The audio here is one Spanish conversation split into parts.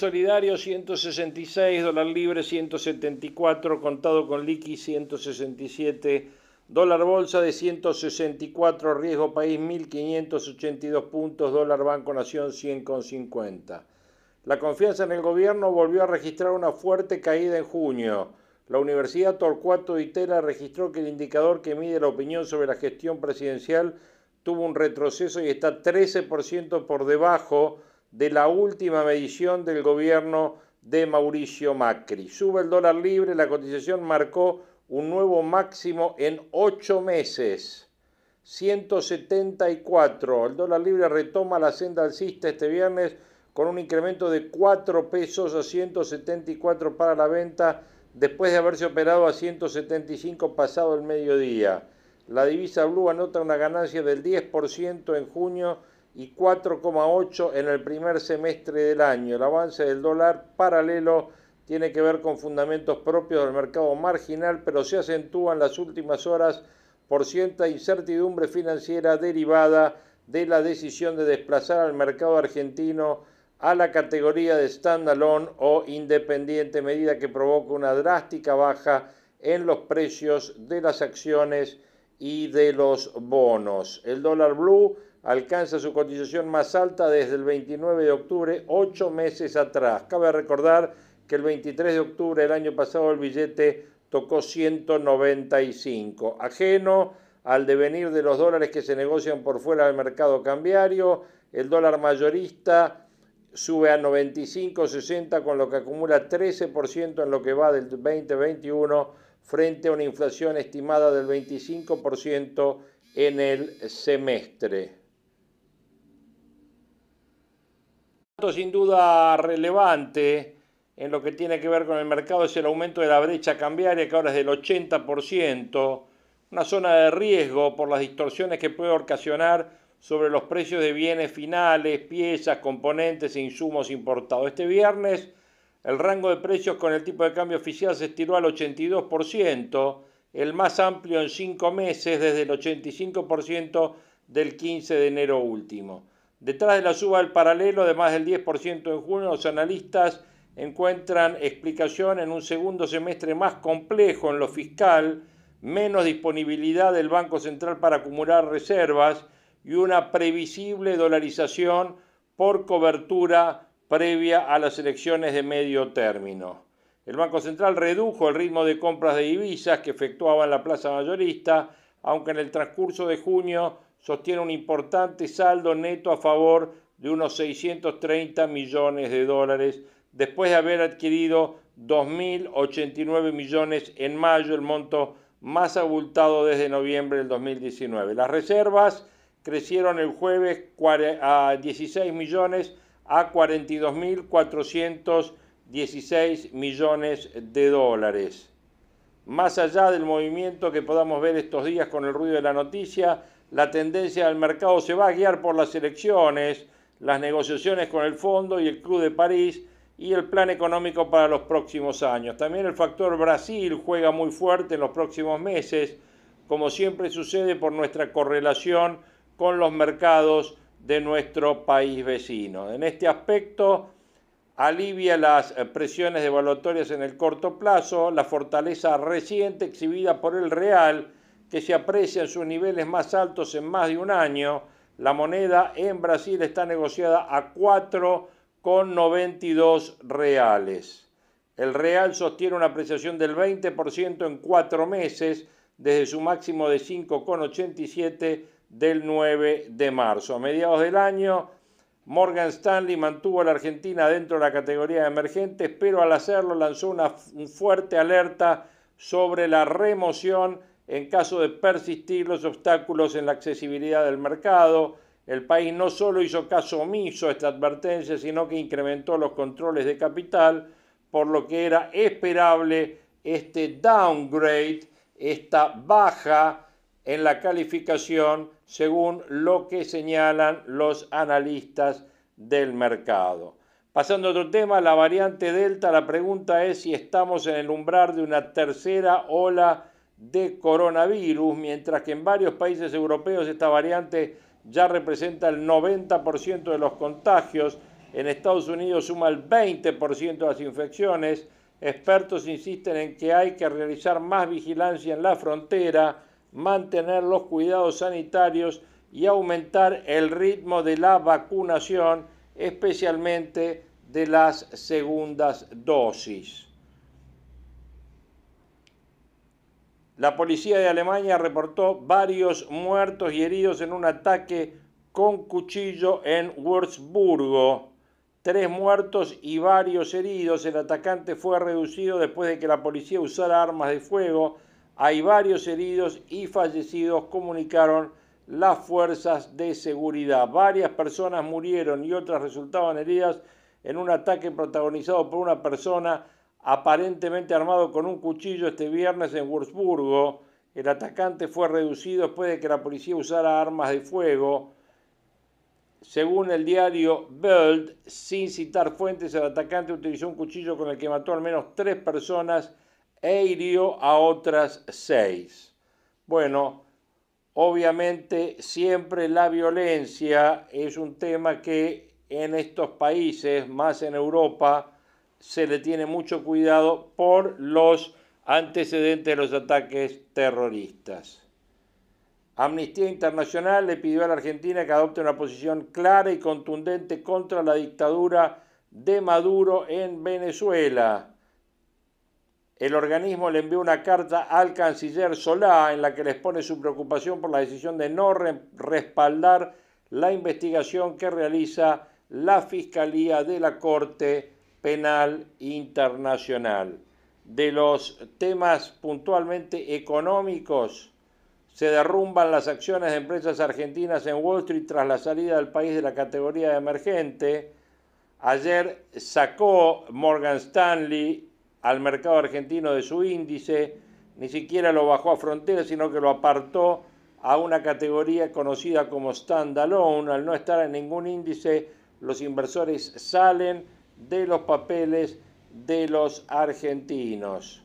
Solidario 166, dólar libre 174, contado con liqui 167, dólar bolsa de 164, riesgo país 1582 puntos, dólar Banco Nación 100,50. La confianza en el gobierno volvió a registrar una fuerte caída en junio. La Universidad Torcuato de Itela registró que el indicador que mide la opinión sobre la gestión presidencial tuvo un retroceso y está 13% por debajo de la última medición del gobierno de Mauricio Macri. Sube el dólar libre, la cotización marcó un nuevo máximo en ocho meses. 174. El dólar libre retoma la senda alcista este viernes con un incremento de 4 pesos a 174 para la venta después de haberse operado a 175 pasado el mediodía. La divisa blue anota una ganancia del 10% en junio y 4,8 en el primer semestre del año. El avance del dólar paralelo tiene que ver con fundamentos propios del mercado marginal, pero se acentúa en las últimas horas por cierta incertidumbre financiera derivada de la decisión de desplazar al mercado argentino a la categoría de standalone o independiente, medida que provoca una drástica baja en los precios de las acciones y de los bonos. El dólar blue alcanza su cotización más alta desde el 29 de octubre, ocho meses atrás. Cabe recordar que el 23 de octubre del año pasado el billete tocó 195. Ajeno al devenir de los dólares que se negocian por fuera del mercado cambiario, el dólar mayorista sube a 95.60 con lo que acumula 13% en lo que va del 2021 frente a una inflación estimada del 25% en el semestre. Sin duda relevante en lo que tiene que ver con el mercado es el aumento de la brecha cambiaria, que ahora es del 80%, una zona de riesgo por las distorsiones que puede ocasionar sobre los precios de bienes finales, piezas, componentes e insumos importados. Este viernes el rango de precios con el tipo de cambio oficial se estiró al 82%, el más amplio en cinco meses desde el 85% del 15 de enero último. Detrás de la suba del paralelo de más del 10% en junio, los analistas encuentran explicación en un segundo semestre más complejo en lo fiscal, menos disponibilidad del Banco Central para acumular reservas y una previsible dolarización por cobertura previa a las elecciones de medio término. El Banco Central redujo el ritmo de compras de divisas que efectuaba en la plaza mayorista, aunque en el transcurso de junio sostiene un importante saldo neto a favor de unos 630 millones de dólares, después de haber adquirido 2.089 millones en mayo, el monto más abultado desde noviembre del 2019. Las reservas crecieron el jueves a 16 millones a 42.416 millones de dólares. Más allá del movimiento que podamos ver estos días con el ruido de la noticia, la tendencia del mercado se va a guiar por las elecciones, las negociaciones con el Fondo y el Club de París y el plan económico para los próximos años. También el factor Brasil juega muy fuerte en los próximos meses, como siempre sucede por nuestra correlación con los mercados de nuestro país vecino. En este aspecto, alivia las presiones devaluatorias en el corto plazo, la fortaleza reciente exhibida por el real, que se aprecia en sus niveles más altos en más de un año. La moneda en Brasil está negociada a 4,92 reales. El real sostiene una apreciación del 20% en cuatro meses, desde su máximo de 5,87 del 9 de marzo. A mediados del año, Morgan Stanley mantuvo a la Argentina dentro de la categoría de emergentes, pero al hacerlo lanzó una fuerte alerta sobre la remoción en caso de persistir los obstáculos en la accesibilidad del mercado. El país no solo hizo caso omiso a esta advertencia, sino que incrementó los controles de capital, por lo que era esperable este downgrade, esta baja en la calificación según lo que señalan los analistas del mercado. Pasando a otro tema, la variante Delta, la pregunta es si estamos en el umbral de una tercera ola de coronavirus, mientras que en varios países europeos esta variante ya representa el 90% de los contagios, en Estados Unidos suma el 20% de las infecciones, expertos insisten en que hay que realizar más vigilancia en la frontera, mantener los cuidados sanitarios y aumentar el ritmo de la vacunación, especialmente de las segundas dosis. La policía de Alemania reportó varios muertos y heridos en un ataque con cuchillo en Würzburgo. Tres muertos y varios heridos. El atacante fue reducido después de que la policía usara armas de fuego. Hay varios heridos y fallecidos, comunicaron las fuerzas de seguridad. Varias personas murieron y otras resultaban heridas en un ataque protagonizado por una persona aparentemente armado con un cuchillo este viernes en Wurzburgo. El atacante fue reducido después de que la policía usara armas de fuego. Según el diario Bild, sin citar fuentes, el atacante utilizó un cuchillo con el que mató al menos tres personas e hirió a otras seis. Bueno, obviamente siempre la violencia es un tema que en estos países, más en Europa, se le tiene mucho cuidado por los antecedentes de los ataques terroristas. Amnistía Internacional le pidió a la Argentina que adopte una posición clara y contundente contra la dictadura de Maduro en Venezuela. El organismo le envió una carta al canciller Solá en la que le expone su preocupación por la decisión de no respaldar la investigación que realiza la Fiscalía de la Corte Penal Internacional. De los temas puntualmente económicos, se derrumban las acciones de empresas argentinas en Wall Street tras la salida del país de la categoría de emergente. Ayer sacó Morgan Stanley al mercado argentino de su índice, ni siquiera lo bajó a frontera, sino que lo apartó a una categoría conocida como standalone. Al no estar en ningún índice, los inversores salen de los papeles de los argentinos.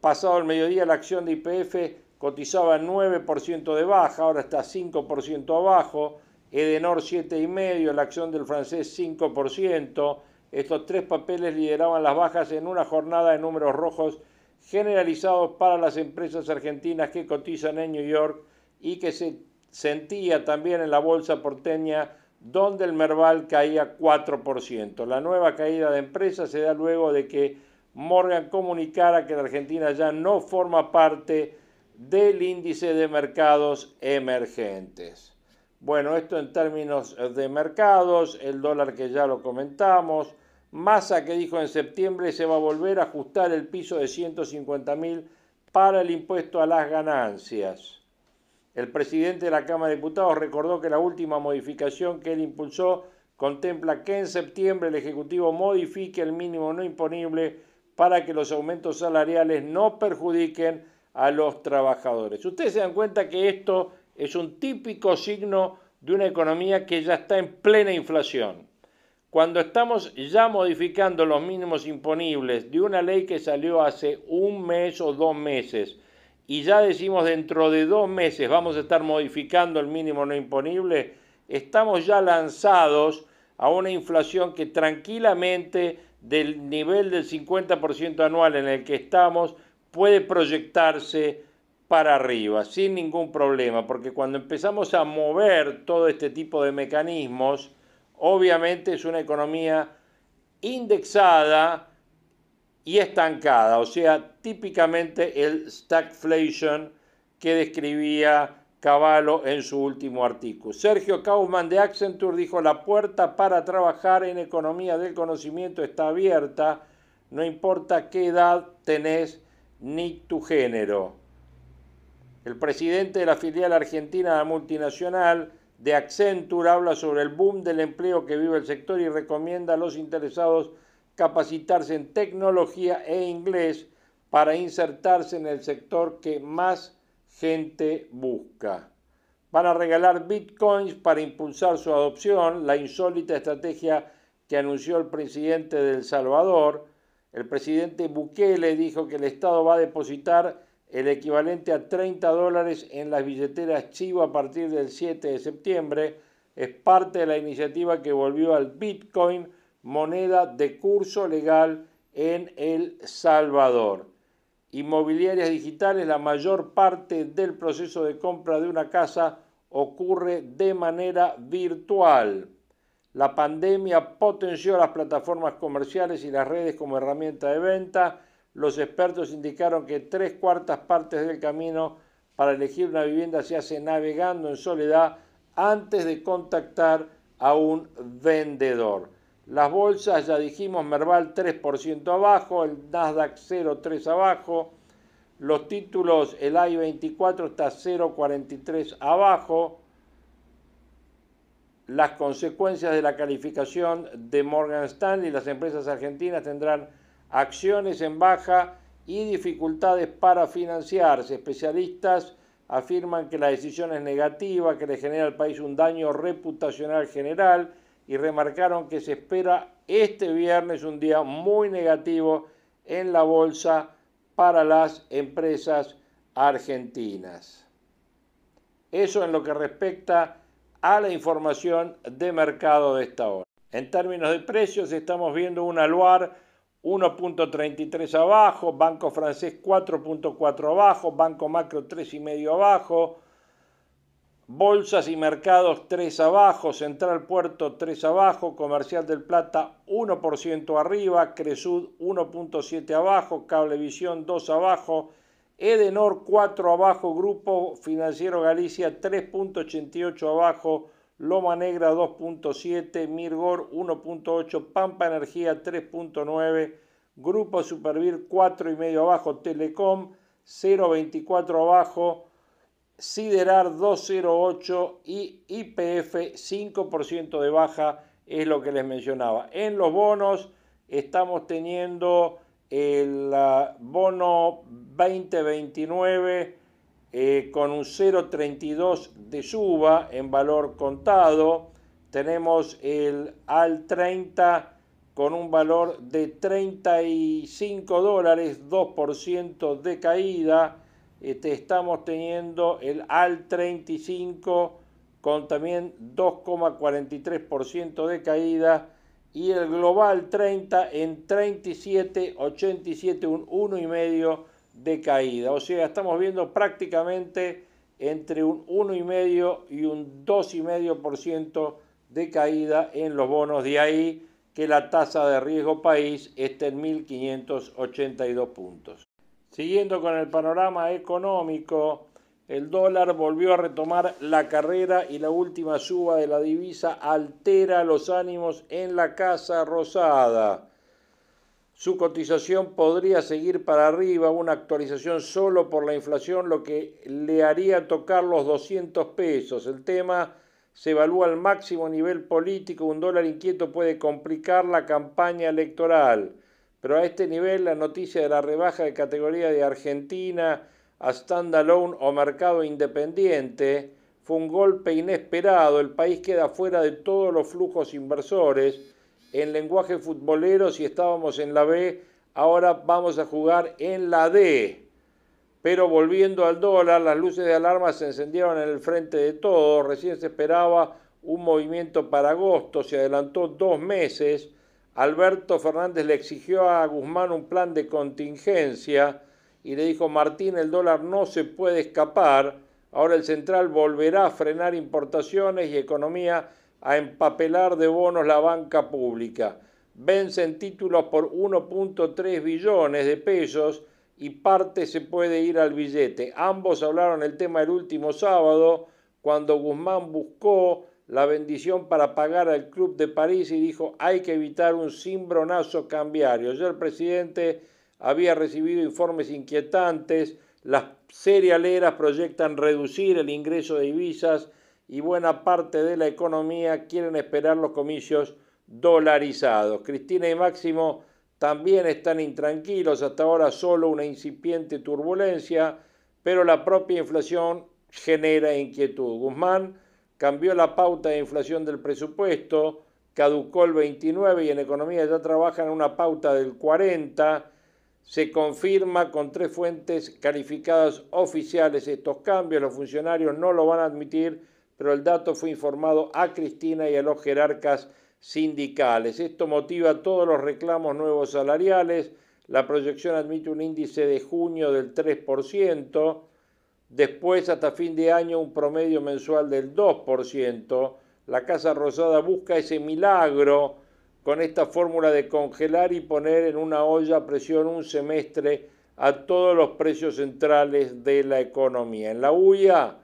Pasado el mediodía, la acción de IPF cotizaba 9% de baja, ahora está 5% abajo. Edenor 7,5%, la acción del francés 5%. Estos tres papeles lideraban las bajas en una jornada de números rojos generalizados para las empresas argentinas que cotizan en New York y que se sentía también en la bolsa porteña donde el Merval caía 4%. La nueva caída de empresas se da luego de que Morgan comunicara que la Argentina ya no forma parte del índice de mercados emergentes. Bueno, esto en términos de mercados, el dólar que ya lo comentamos, Massa que dijo en septiembre se va a volver a ajustar el piso de 150 mil para el impuesto a las ganancias. El presidente de la Cámara de Diputados recordó que la última modificación que él impulsó contempla que en septiembre el Ejecutivo modifique el mínimo no imponible para que los aumentos salariales no perjudiquen a los trabajadores. Ustedes se dan cuenta que esto es un típico signo de una economía que ya está en plena inflación. Cuando estamos ya modificando los mínimos imponibles de una ley que salió hace un mes o dos meses, y ya decimos dentro de dos meses vamos a estar modificando el mínimo no imponible, estamos ya lanzados a una inflación que tranquilamente del nivel del 50% anual en el que estamos puede proyectarse para arriba sin ningún problema, porque cuando empezamos a mover todo este tipo de mecanismos, obviamente es una economía indexada y estancada, o sea, típicamente el stagflation que describía Cavallo en su último artículo. Sergio Kaufman de Accenture dijo, la puerta para trabajar en economía del conocimiento está abierta, no importa qué edad tenés ni tu género. El presidente de la filial argentina multinacional de Accenture habla sobre el boom del empleo que vive el sector y recomienda a los interesados capacitarse en tecnología e inglés para insertarse en el sector que más gente busca. Van a regalar bitcoins para impulsar su adopción, la insólita estrategia que anunció el presidente de El Salvador. El presidente Bukele dijo que el Estado va a depositar el equivalente a 30 dólares en las billeteras Chivo a partir del 7 de septiembre. Es parte de la iniciativa que volvió al Bitcoin, moneda de curso legal en El Salvador inmobiliarias digitales, la mayor parte del proceso de compra de una casa ocurre de manera virtual. La pandemia potenció las plataformas comerciales y las redes como herramienta de venta. Los expertos indicaron que tres cuartas partes del camino para elegir una vivienda se hace navegando en soledad antes de contactar a un vendedor. Las bolsas, ya dijimos, Merval 3% abajo, el Nasdaq 0,3 abajo. Los títulos, el I-24 está 0,43 abajo. Las consecuencias de la calificación de Morgan Stanley, las empresas argentinas tendrán acciones en baja y dificultades para financiarse. Especialistas afirman que la decisión es negativa, que le genera al país un daño reputacional general y remarcaron que se espera este viernes un día muy negativo en la bolsa para las empresas argentinas. Eso en lo que respecta a la información de mercado de esta hora. En términos de precios estamos viendo un aluar 1.33 abajo, Banco Francés 4.4 abajo, Banco Macro 3,5 abajo, Bolsas y mercados 3 abajo, Central Puerto 3 abajo, Comercial del Plata 1% arriba, Cresud 1.7 abajo, Cablevisión 2 abajo, Edenor 4 abajo, Grupo Financiero Galicia 3.88 abajo, Loma Negra 2.7, Mirgor 1.8, Pampa Energía 3.9, Grupo Supervir 4,5 abajo, Telecom 0.24 abajo, Siderar 208 y IPF 5% de baja es lo que les mencionaba. En los bonos estamos teniendo el bono 2029 eh, con un 0,32 de suba en valor contado. Tenemos el AL 30 con un valor de 35 dólares, 2% de caída. Este, estamos teniendo el AL 35 con también 2,43% de caída y el Global 30 en 37,87, un 1,5% de caída. O sea, estamos viendo prácticamente entre un 1,5 y un 2,5% de caída en los bonos. De ahí que la tasa de riesgo país esté en 1.582 puntos. Siguiendo con el panorama económico, el dólar volvió a retomar la carrera y la última suba de la divisa altera los ánimos en la Casa Rosada. Su cotización podría seguir para arriba, una actualización solo por la inflación, lo que le haría tocar los 200 pesos. El tema se evalúa al máximo nivel político, un dólar inquieto puede complicar la campaña electoral pero a este nivel la noticia de la rebaja de categoría de Argentina a standalone o mercado independiente fue un golpe inesperado. El país queda fuera de todos los flujos inversores. En lenguaje futbolero, si estábamos en la B, ahora vamos a jugar en la D. Pero volviendo al dólar, las luces de alarma se encendieron en el frente de todo. Recién se esperaba un movimiento para agosto, se adelantó dos meses Alberto Fernández le exigió a Guzmán un plan de contingencia y le dijo, Martín, el dólar no se puede escapar, ahora el central volverá a frenar importaciones y economía a empapelar de bonos la banca pública. Vencen títulos por 1.3 billones de pesos y parte se puede ir al billete. Ambos hablaron el tema el último sábado, cuando Guzmán buscó la bendición para pagar al Club de París y dijo hay que evitar un cimbronazo cambiario. Ya el presidente había recibido informes inquietantes, las cerealeras proyectan reducir el ingreso de divisas y buena parte de la economía quieren esperar los comicios dolarizados. Cristina y Máximo también están intranquilos, hasta ahora solo una incipiente turbulencia, pero la propia inflación genera inquietud. Guzmán cambió la pauta de inflación del presupuesto, caducó el 29 y en economía ya trabajan una pauta del 40. Se confirma con tres fuentes calificadas oficiales estos cambios. Los funcionarios no lo van a admitir, pero el dato fue informado a Cristina y a los jerarcas sindicales. Esto motiva todos los reclamos nuevos salariales. La proyección admite un índice de junio del 3%. Después, hasta fin de año, un promedio mensual del 2%. La Casa Rosada busca ese milagro con esta fórmula de congelar y poner en una olla a presión un semestre a todos los precios centrales de la economía. En la UIA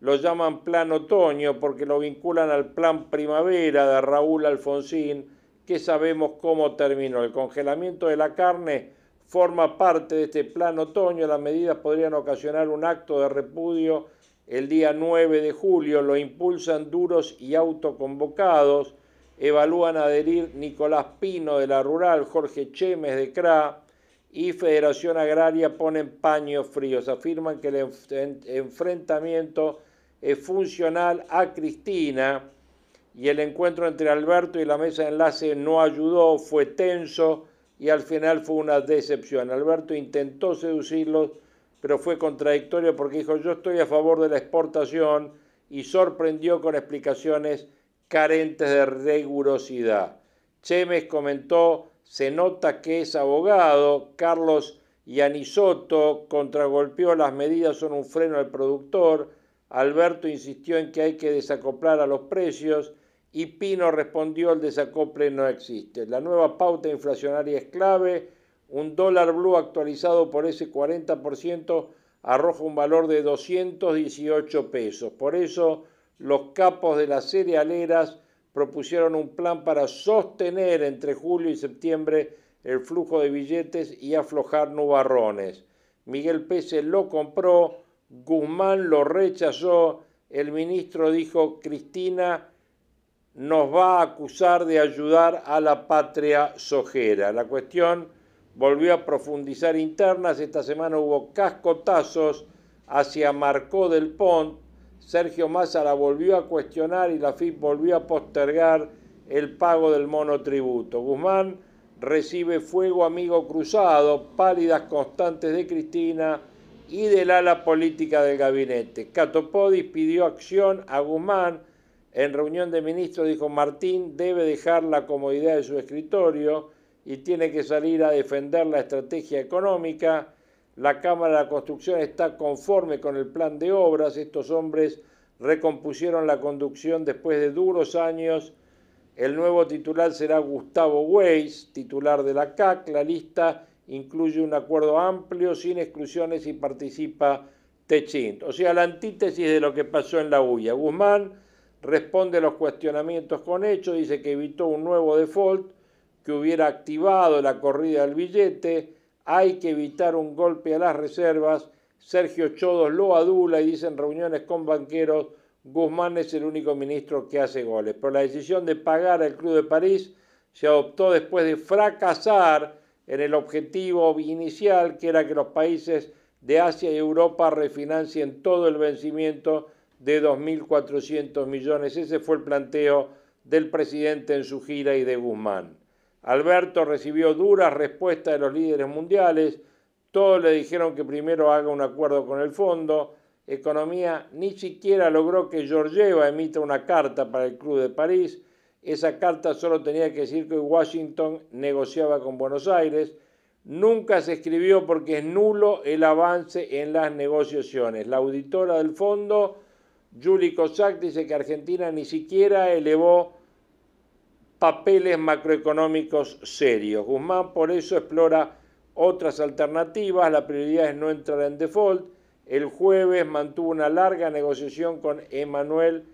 lo llaman plan otoño porque lo vinculan al plan primavera de Raúl Alfonsín, que sabemos cómo terminó. El congelamiento de la carne forma parte de este plan otoño. Las medidas podrían ocasionar un acto de repudio el día 9 de julio. Lo impulsan duros y autoconvocados. Evalúan adherir Nicolás Pino de la Rural, Jorge Chemes de CRA y Federación Agraria ponen paños fríos. Afirman que el enfrentamiento es funcional a Cristina y el encuentro entre Alberto y la mesa de enlace no ayudó, fue tenso y al final fue una decepción. Alberto intentó seducirlos, pero fue contradictorio porque dijo yo estoy a favor de la exportación y sorprendió con explicaciones carentes de rigurosidad. Chemes comentó, se nota que es abogado, Carlos Yanisoto contragolpeó las medidas son un freno al productor, Alberto insistió en que hay que desacoplar a los precios y Pino respondió el desacople no existe. La nueva pauta inflacionaria es clave. Un dólar blue actualizado por ese 40% arroja un valor de 218 pesos. Por eso los capos de las cerealeras propusieron un plan para sostener entre julio y septiembre el flujo de billetes y aflojar nubarrones. Miguel Pese lo compró, Guzmán lo rechazó, el ministro dijo Cristina nos va a acusar de ayudar a la patria sojera. La cuestión volvió a profundizar internas. Esta semana hubo cascotazos hacia Marcó del Pont. Sergio Massa la volvió a cuestionar y la FIP volvió a postergar el pago del monotributo. Guzmán recibe fuego amigo cruzado, pálidas constantes de Cristina y del ala política del gabinete. Catopodis pidió acción a Guzmán en reunión de ministros dijo Martín debe dejar la comodidad de su escritorio y tiene que salir a defender la estrategia económica. La Cámara de la Construcción está conforme con el plan de obras. Estos hombres recompusieron la conducción después de duros años. El nuevo titular será Gustavo Weiss, titular de la CAC. La lista incluye un acuerdo amplio, sin exclusiones y participa Techint. O sea, la antítesis de lo que pasó en la UIA. Guzmán responde a los cuestionamientos con hechos, dice que evitó un nuevo default que hubiera activado la corrida del billete, hay que evitar un golpe a las reservas, Sergio Chodos lo adula y dice en reuniones con banqueros, Guzmán es el único ministro que hace goles. Pero la decisión de pagar al Club de París se adoptó después de fracasar en el objetivo inicial, que era que los países de Asia y Europa refinancien todo el vencimiento de 2.400 millones. Ese fue el planteo del presidente en su gira y de Guzmán. Alberto recibió duras respuestas de los líderes mundiales. Todos le dijeron que primero haga un acuerdo con el fondo. Economía ni siquiera logró que Georgieva emita una carta para el Club de París. Esa carta solo tenía que decir que Washington negociaba con Buenos Aires. Nunca se escribió porque es nulo el avance en las negociaciones. La auditora del fondo Julie Cossack dice que Argentina ni siquiera elevó papeles macroeconómicos serios. Guzmán por eso explora otras alternativas, la prioridad es no entrar en default. El jueves mantuvo una larga negociación con Emmanuel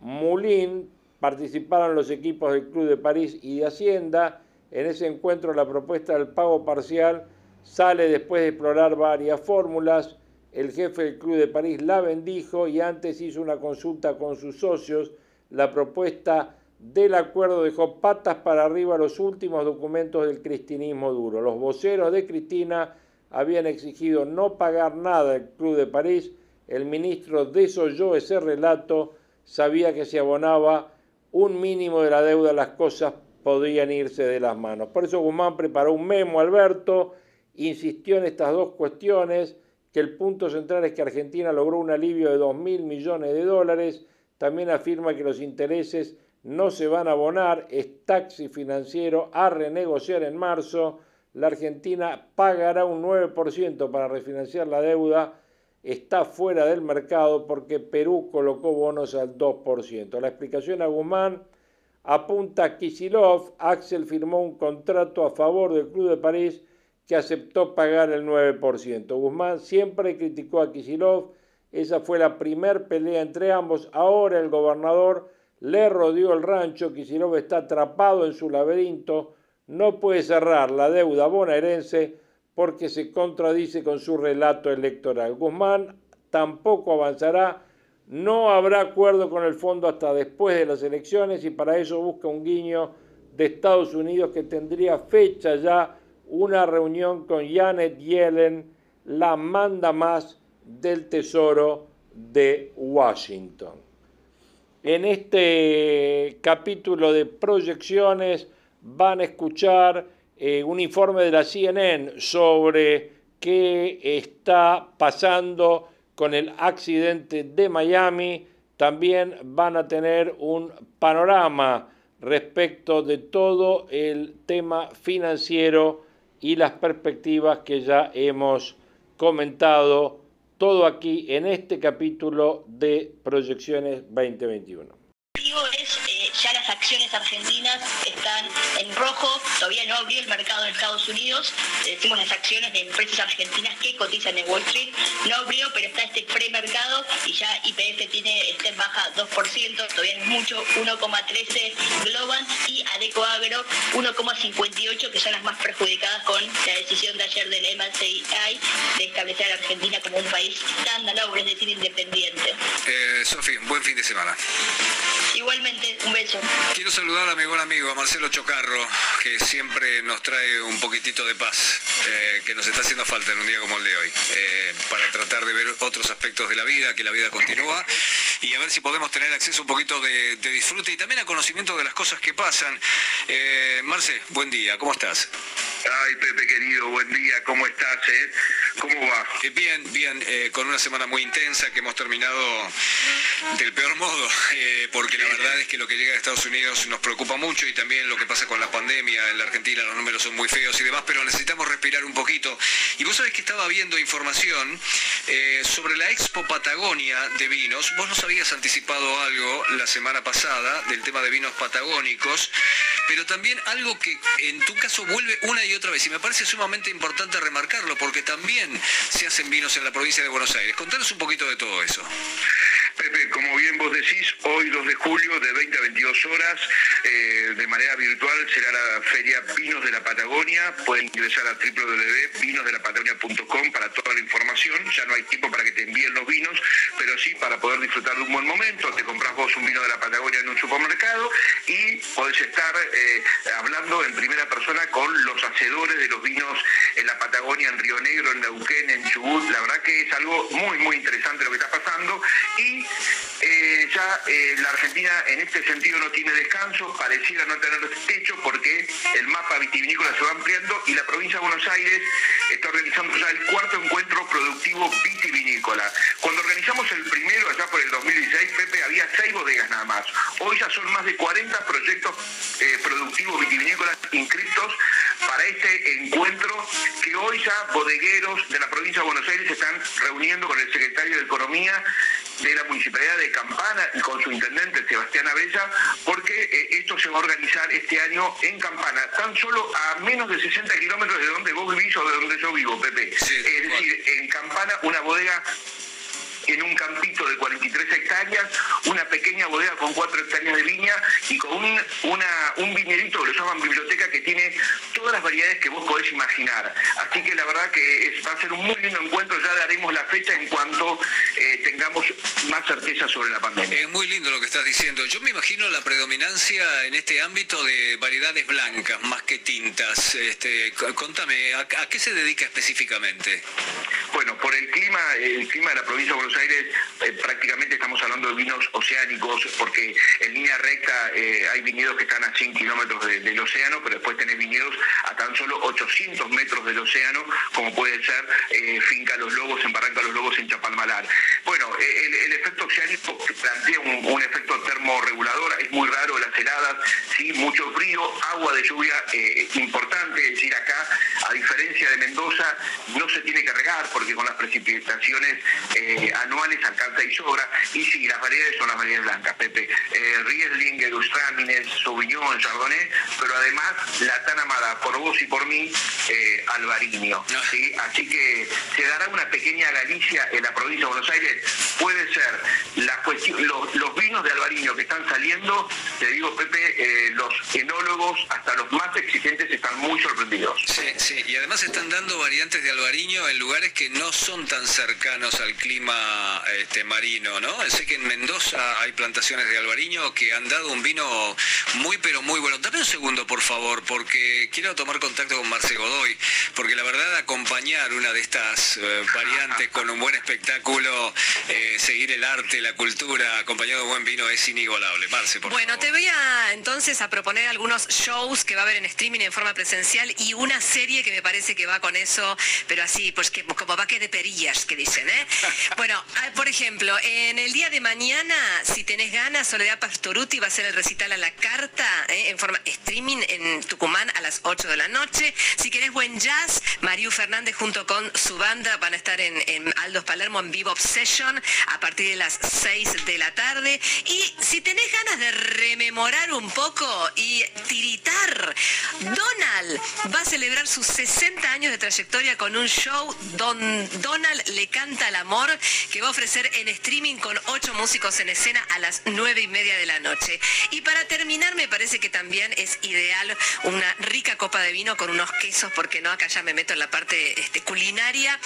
Moulin, participaron los equipos del Club de París y de Hacienda. En ese encuentro la propuesta del pago parcial sale después de explorar varias fórmulas. El jefe del Club de París la bendijo y antes hizo una consulta con sus socios. La propuesta del acuerdo dejó patas para arriba los últimos documentos del cristinismo duro. Los voceros de Cristina habían exigido no pagar nada al Club de París. El ministro desoyó ese relato, sabía que se abonaba un mínimo de la deuda, las cosas podrían irse de las manos. Por eso Guzmán preparó un memo, Alberto, insistió en estas dos cuestiones, que el punto central es que Argentina logró un alivio de 2 mil millones de dólares, también afirma que los intereses no se van a abonar, es taxi financiero a renegociar en marzo, la Argentina pagará un 9% para refinanciar la deuda, está fuera del mercado porque Perú colocó bonos al 2%. La explicación a Guzmán apunta a Kisilov, Axel firmó un contrato a favor del Club de París que aceptó pagar el 9%. Guzmán siempre criticó a Kisilov, esa fue la primer pelea entre ambos, ahora el gobernador le rodeó el rancho, Kicillof está atrapado en su laberinto, no puede cerrar la deuda bonaerense porque se contradice con su relato electoral. Guzmán tampoco avanzará, no habrá acuerdo con el fondo hasta después de las elecciones y para eso busca un guiño de Estados Unidos que tendría fecha ya una reunión con Janet Yellen, la manda más del Tesoro de Washington. En este capítulo de proyecciones van a escuchar eh, un informe de la CNN sobre qué está pasando con el accidente de Miami. También van a tener un panorama respecto de todo el tema financiero y las perspectivas que ya hemos comentado todo aquí en este capítulo de Proyecciones 2021 ya las acciones argentinas están en rojo, todavía no abrió el mercado en Estados Unidos, decimos las acciones de empresas argentinas que cotizan en Wall Street, no abrió, pero está este premercado y ya IPF tiene, está en baja 2%, todavía no es mucho, 1,13 Global y Adeco Agro 1,58, que son las más perjudicadas con la decisión de ayer del MSCI de establecer a Argentina como un país estándar, es decir, independiente. Eh, Sofi, buen fin de semana. Igualmente, un beso. Quiero saludar a mi buen amigo, a Marcelo Chocarro, que siempre nos trae un poquitito de paz, eh, que nos está haciendo falta en un día como el de hoy, eh, para tratar de ver otros aspectos de la vida, que la vida continúa, y a ver si podemos tener acceso un poquito de, disfrute y también a conocimiento de las cosas que pasan. Eh, Marce, buen día, ¿cómo estás? Ay, Pepe querido, buen día, ¿cómo estás? Eh? ¿Cómo va? Eh, bien, bien, eh, con una semana muy intensa que hemos terminado del peor modo, porque la verdad es que lo que llega de Estados Unidos nos preocupa mucho y también lo que pasa con la pandemia en la Argentina, los números son muy feos y demás, pero necesitamos respirar un poquito. Y vos sabés que estaba viendo información sobre la Expo Patagonia de vinos. Vos nos habías anticipado algo la semana pasada del tema de vinos patagónicos, pero también algo que en tu caso vuelve una y otra vez. Y me parece sumamente importante remarcarlo porque también se hacen vinos en la provincia de Buenos Aires. Contanos un poquito de todo eso. Como bien vos decís, hoy 2 de julio de 20 a 22 horas, eh, de manera virtual, será la feria Vinos de la Patagonia. Pueden ingresar a www.vinosdelapatagonia.com para toda la información. Ya no hay tiempo para que te envíen los vinos, pero sí para poder disfrutar de un buen momento. Te compras vos un vino de la Patagonia en un supermercado y podés estar eh, hablando en primera persona con los hacedores de los vinos en la Patagonia, en Río Negro, en Neuquén, en Chubut. La verdad que es algo muy, muy interesante lo que está pasando y eh, ya eh, la Argentina en este sentido no tiene descanso, pareciera no tener techo porque el mapa vitivinícola se va ampliando y la provincia de Buenos Aires está organizando ya el cuarto encuentro productivo vitivinícola. Cuando organizamos el primero, allá por el 2016, Pepe, había seis bodegas nada más. Hoy ya son más de 40 proyectos eh, productivos vitivinícolas inscritos para este encuentro que hoy ya bodegueros de la provincia de Buenos Aires se están reuniendo con el secretario de Economía de la Municipalidad de Campana y con su intendente Sebastián Abella, porque eh, esto se se va a organizar este año en Campana, tan solo a menos de 60 kilómetros de donde vos vivís o de donde yo vivo, Pepe. es decir, en Campana una bodega en un campito de 43 hectáreas, una pequeña bodega con 4 hectáreas de viña y con un, una, un viñerito que lo llaman biblioteca que tiene todas las variedades que vos podés imaginar. Así que la verdad que va a ser un muy lindo encuentro, ya daremos la fecha en cuanto eh, tengamos más certeza sobre la pandemia. Es muy lindo lo que estás diciendo. Yo me imagino la predominancia en este ámbito de variedades blancas más que tintas. Este, contame, ¿a, ¿a qué se dedica específicamente? Bueno, por el clima, el clima de la provincia de Buenos Aires, eh, prácticamente estamos hablando de vinos oceánicos, porque en línea recta eh, hay viñedos que están a 100 kilómetros del océano, pero después tenés viñedos a tan solo 800 metros del océano, como puede ser eh, Finca Los Lobos, en Barranca Los Lobos, en Chapalmalar. Bueno, el, efecto oceánico plantea un, efecto termorregulador, es muy raro las heladas, sí, mucho frío, agua de lluvia importante, es decir, acá, a diferencia de Mendoza, no tiene que regar, porque con las precipitaciones anuales alcanza y sobra. Y sí, las variedades son las variedades blancas, Pepe. Eh, Riesling, Erustramines, Sauvignon, Chardonnay, pero además la tan amada por vos y por mí, eh, Alvariño. ¿sí? Así que se dará una pequeña Galicia en la provincia de Buenos Aires. Puede ser la cuestión, los, vinos de Alvariño que están saliendo, te digo, Pepe, eh, los enólogos, hasta los más exigentes, muy sorprendidos. Sí, sí, y además están dando variantes de Alvariño en lugares que no son tan cercanos al clima este, marino, ¿no? Sé que en Mendoza hay plantaciones de albariño que han dado un vino muy pero muy bueno. Dame un segundo, por favor, porque quiero tomar contacto con Marce Godoy, porque la verdad acompañar una de estas eh, variantes con un buen espectáculo, eh, seguir el arte, la cultura, acompañado de buen vino es inigualable. Marce, por bueno, te voy a entonces a proponer algunos shows que va a haber en streaming en forma presencial y una serie que me parece que va con eso, pero así, pues que como va que de perillas, que dicen, ¿eh? Bueno, ah, por ejemplo, en el día de mañana, si tenés ganas, Soledad Pastoruti va a hacer el recital a la carta ¿eh? en forma streaming en Tucumán a las 8 de la noche. Si querés buen jazz, Mariu Fernández junto con su banda van a estar en, en Aldos Palermo en Vivo Obsession a partir de las 6 de la tarde. Y si tenés ganas de rememorar un poco y tiritar, Va a celebrar sus 60 años de trayectoria con un show donde Donald le canta al amor que va a ofrecer en streaming con ocho músicos en escena a las nueve y media de la noche. Y para terminar, me parece que también es ideal una rica copa de vino con unos quesos, porque no, acá ya me meto en la parte este, culinaria.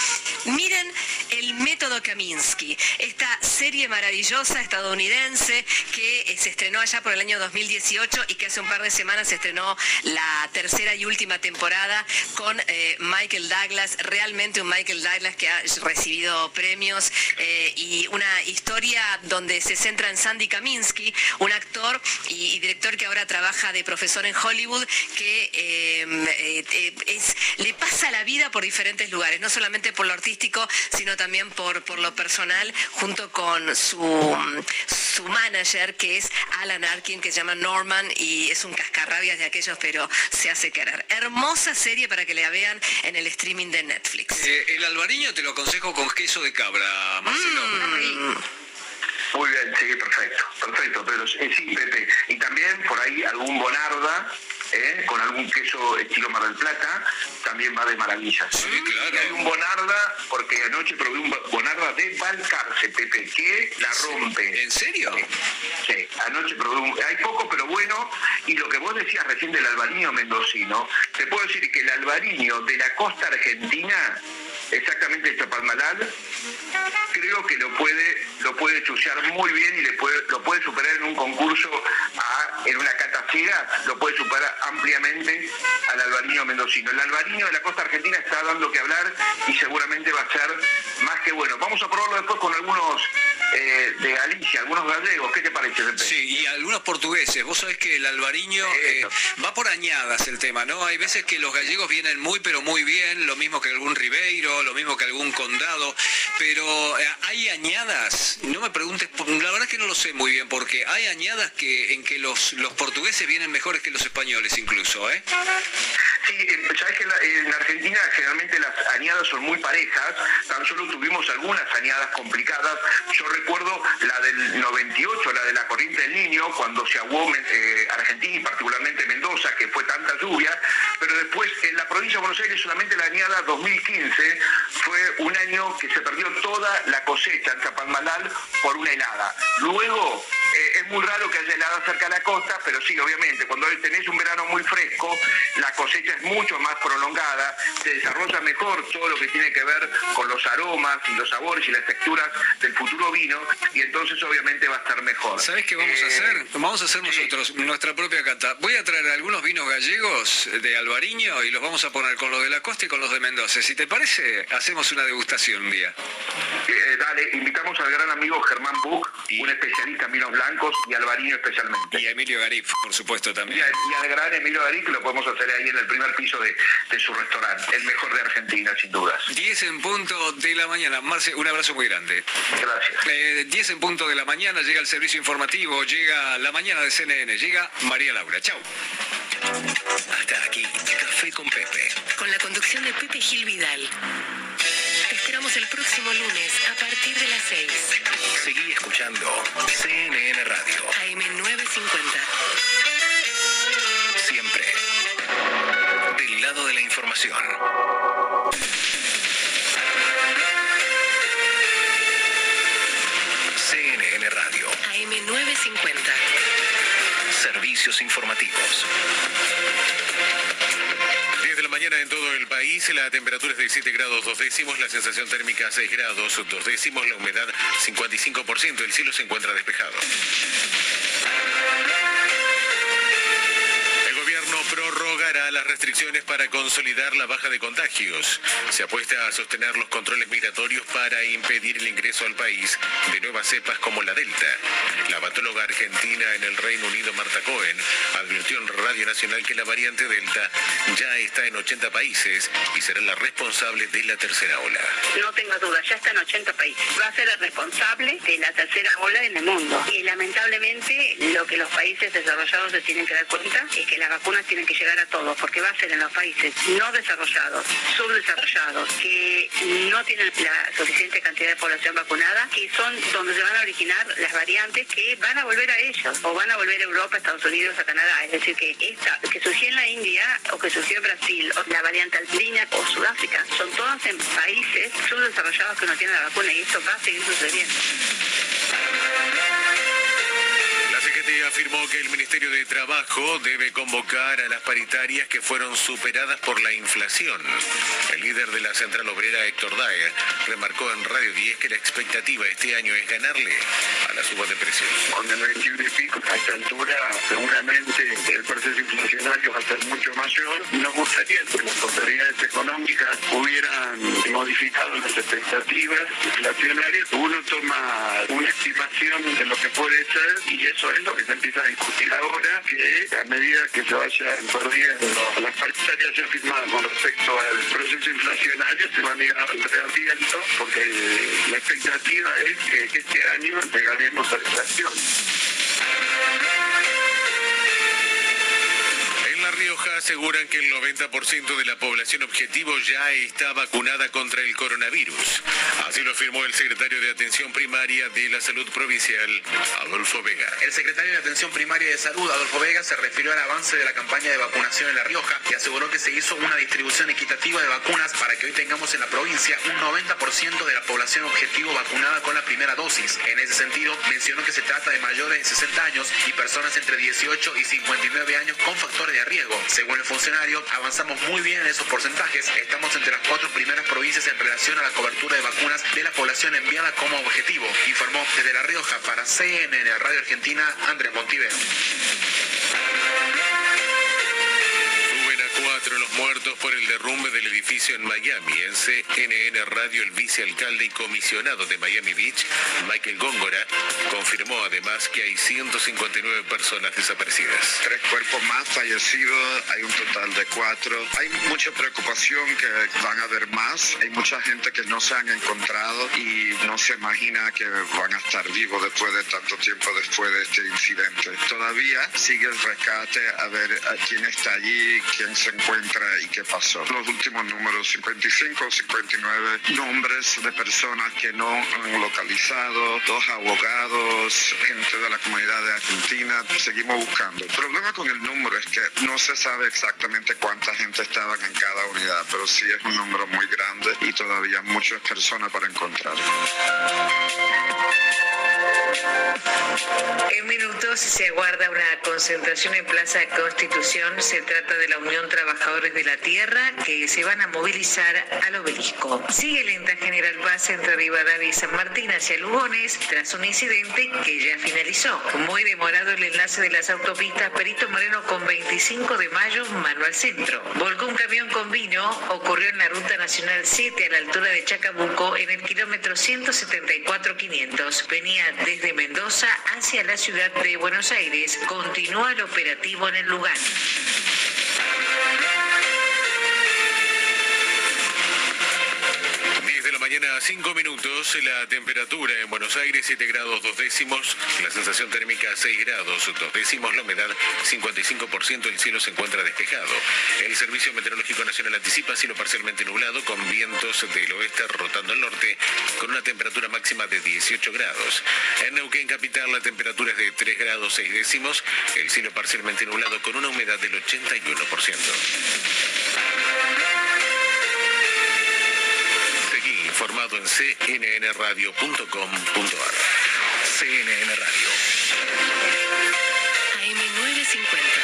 Miren el método Kaminsky, esta serie maravillosa estadounidense que eh, se estrenó allá por el año 2018 y que hace un par de semanas se estrenó la tercera y última temporada con eh, Michael Douglas, realmente un Michael Douglas que ha recibido premios eh, y una historia donde se centra en Sandy Kaminsky, un actor y, director que ahora trabaja de profesor en Hollywood, que eh, le pasa la vida por diferentes lugares, no solamente por lo artístico, sino también por, por lo personal, junto con su, su manager, que es Alan Arkin, que se llama Norman, y es un cascarrabias de aquellos, pero se hace querer. Hermosa serie para que la vean en el streaming de Netflix. el albariño te lo aconsejo con queso de cabra, Marcelo. Mm. Muy bien, sí, perfecto, perfecto, pero sí, Pepe. Y también por ahí algún bonarda, ¿eh? con algún queso estilo Mar del Plata, también va de. Sí, claro. Y hay un bonarda, porque anoche probé un bonarda de Balcarce, Pepe, que la rompe. ¿En serio? Sí, anoche probé un... Hay poco, pero bueno, y lo que vos decías recién del albariño mendocino, te puedo decir que el albariño de la costa argentina exactamente este Chapalmalal, creo que lo puede lo puede chusear muy bien y le puede, lo puede superar en un concurso en una cata ciega, lo puede superar ampliamente al albariño mendocino. El albariño de la costa argentina está dando que hablar y seguramente va a ser más que bueno. Vamos a probarlo después con algunos eh, de Galicia, algunos gallegos. ¿Qué te parece, Pepe? Sí, y algunos portugueses. Vos sabés que el albariño eh, va por añadas el tema, ¿no? Hay veces que los gallegos vienen muy, pero muy bien, lo mismo que algún Ribeiro, lo mismo que algún condado, pero eh, hay añadas, no me preguntes, la verdad es que no lo sé muy bien, porque hay añadas que en que los, los portugueses vienen mejores que los españoles incluso, ¿eh? Sí, eh, sabes que en Argentina generalmente las añadas son muy parejas, tan solo tuvimos algunas añadas complicadas. Yo recuerdo la del 98, la de la corriente del niño, cuando se aguó eh, Argentina y particularmente Mendoza, que fue tanta lluvia, pero después en la provincia de Buenos Aires solamente la añada 2015 fue un año que se perdió toda la cosecha en Chapalmalal por una helada. Luego eh, es muy raro que haya helada cerca de la costa, pero sí, obviamente, cuando tenés un verano muy fresco, la cosecha es mucho más prolongada, se desarrolla mejor todo lo que tiene que ver con los aromas y los sabores y las texturas del futuro vino, y entonces obviamente va a estar mejor. ¿Sabes qué vamos a Eh, hacer? Vamos a hacer nosotros nuestra propia cata. Voy a traer algunos vinos gallegos de Albariño y los vamos a poner con los de la costa y con los de Mendoza. Si te parece, hacemos una degustación un día. eh, dale, invitamos al gran amigo Germán Buch, Y- un especialista en vinos blancos y albariño especialmente. Y a Emilio Garif, por supuesto, Y, también. a- y al gran Emilio que lo podemos hacer ahí en el primer piso de, de su restaurante, el mejor de Argentina, sin dudas. 10 en punto de la mañana. Marce, un abrazo muy grande. Gracias. Eh, 10 en punto de la mañana llega el servicio informativo, llega la mañana de CNN, llega María Laura. Chau. Hasta aquí, Café con Pepe. Con la conducción de Pepe Gil Vidal. Te esperamos el próximo lunes a partir de las 6. Seguí escuchando CNN Radio. AM950. Siempre. Del lado de la información. CNN Radio. AM950. Servicios informativos. 10 de la mañana en todo el país, la temperatura es de 7 grados 2 décimos, la sensación térmica 6 grados 2 décimos, la humedad 55%, el cielo se encuentra despejado. Restricciones para consolidar la baja de contagios. Se apuesta a sostener los controles migratorios para impedir el ingreso al país de nuevas cepas como la Delta. La patóloga argentina en el Reino Unido, Marta Cohen, advirtió en Radio Nacional que la variante Delta ya está en 80 países y será la responsable de la tercera ola. No tenga duda, ya está en 80 países. Va a ser el responsable de la tercera ola en el mundo. Y lamentablemente lo que los países desarrollados se tienen que dar cuenta es que las vacunas tienen que llegar a todos, porque va a ser en los países no desarrollados, subdesarrollados, que no tienen la suficiente cantidad de población vacunada, que son donde se van a originar las variantes que van a volver a ellos, o van a volver a Europa, Estados Unidos, a Canadá. Es decir, que esta, que surgió en la India, o que surgió en Brasil, o la variante alpina o Sudáfrica, son todas en países subdesarrollados que no tienen la vacuna y esto va a seguir sucediendo. Afirmó que el Ministerio de Trabajo debe convocar a las paritarias que fueron superadas por la inflación. El líder de la Central Obrera, Héctor Daer, remarcó en Radio 10 que la expectativa este año es ganarle a la suba de precios. Con el 21 y pico a esta altura, seguramente el proceso inflacionario va a ser mucho mayor. Nos gustaría que las autoridades económicas hubieran modificado las expectativas inflacionarias. Uno toma una estimación de lo que puede ser y eso es lo que se empieza a discutir ahora, que a medida que se vayan perdiendo las paritarias ya firmadas con respecto al proceso inflacionario, se van a ir reabriendo porque la expectativa es que este año llegaremos a la inflación. Aseguran que el 90% de la población objetivo ya está vacunada contra el coronavirus. Así lo afirmó el secretario de Atención Primaria de la Salud Provincial, Adolfo Vega. El secretario de Atención Primaria de Salud, Adolfo Vega, se refirió al avance de la campaña de vacunación en La Rioja y aseguró que se hizo una distribución equitativa de vacunas para que hoy tengamos en la provincia un 90% de la población objetivo vacunada con la primera dosis. En ese sentido, mencionó que se trata de mayores de 60 años y personas entre 18 y 59 años con factores de riesgo. El funcionario, avanzamos muy bien en esos porcentajes. Estamos entre las cuatro primeras provincias en relación a la cobertura de vacunas de la población enviada como objetivo, informó desde La Rioja para CNN Radio Argentina Andrés Montivero. Muertos por el derrumbe del edificio en Miami. En CNN Radio, el vicealcalde y comisionado de Miami Beach, Michael Góngora, confirmó además que hay 159 personas desaparecidas. Tres cuerpos más fallecidos, hay un total de cuatro. Hay mucha preocupación que van a haber más. Hay mucha gente que no se han encontrado y no se imagina que van a estar vivos después de tanto tiempo después de este incidente. Todavía sigue el rescate a ver a quién está allí, quién se encuentra y qué pasó. Los últimos números, 55 o 59 nombres de personas que no han localizado, dos abogados, gente de la comunidad de Argentina, seguimos buscando. El problema con el número es que no se sabe exactamente cuánta gente estaba en cada unidad, pero sí es un número muy grande y todavía muchas personas para encontrar. En minutos se aguarda una concentración en Plaza Constitución. Se trata de la Unión Trabajadores de la Tierra que se van a movilizar al obelisco. Sigue lenta General Paz entre Rivadavia y San Martín hacia Lugones tras un incidente que ya finalizó. Muy demorado el enlace de las autopistas Perito Moreno con 25 de mayo, mano al centro. Volcó un camión con vino, ocurrió en la Ruta Nacional 7 a la altura de Chacabuco en el kilómetro 174-500. Venía desde Mendoza hacia la ciudad de Buenos Aires. Continúa el operativo en el lugar. 10 de la mañana, 5 minutos, la temperatura en Buenos Aires 7 grados 2 décimos, la sensación térmica 6 grados 2 décimos, la humedad 55%, el cielo se encuentra despejado. El Servicio Meteorológico Nacional anticipa cielo parcialmente nublado con vientos del oeste rotando al norte con una temperatura máxima de 18 grados. En Neuquén capital la temperatura es de 3 grados 6 décimos, el cielo parcialmente nublado con una humedad del 81%. Informado en cnnradio.com.ar. CNN Radio. AM950.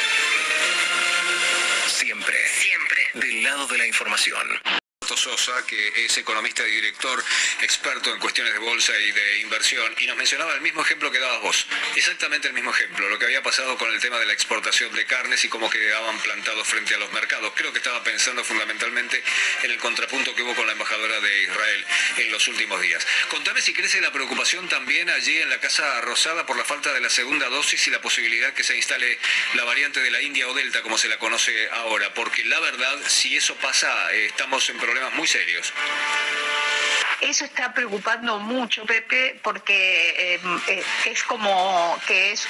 Siempre, siempre del lado de la información. Sosa, que es economista y director experto en cuestiones de bolsa y de inversión, y nos mencionaba el mismo ejemplo que dabas vos, exactamente el mismo ejemplo, lo que había pasado con el tema de la exportación de carnes y cómo quedaban plantados frente a los mercados. Creo que estaba pensando fundamentalmente en el contrapunto que hubo con la embajadora de Israel en los últimos días. Contame si crece la preocupación también allí en la Casa Rosada por la falta de la segunda dosis y la posibilidad que se instale la variante de la India o Delta, como se la conoce ahora, porque la verdad, si eso pasa, eh, estamos en problemas muy serios. Eso está preocupando mucho, Pepe, porque eh, eh, es como que es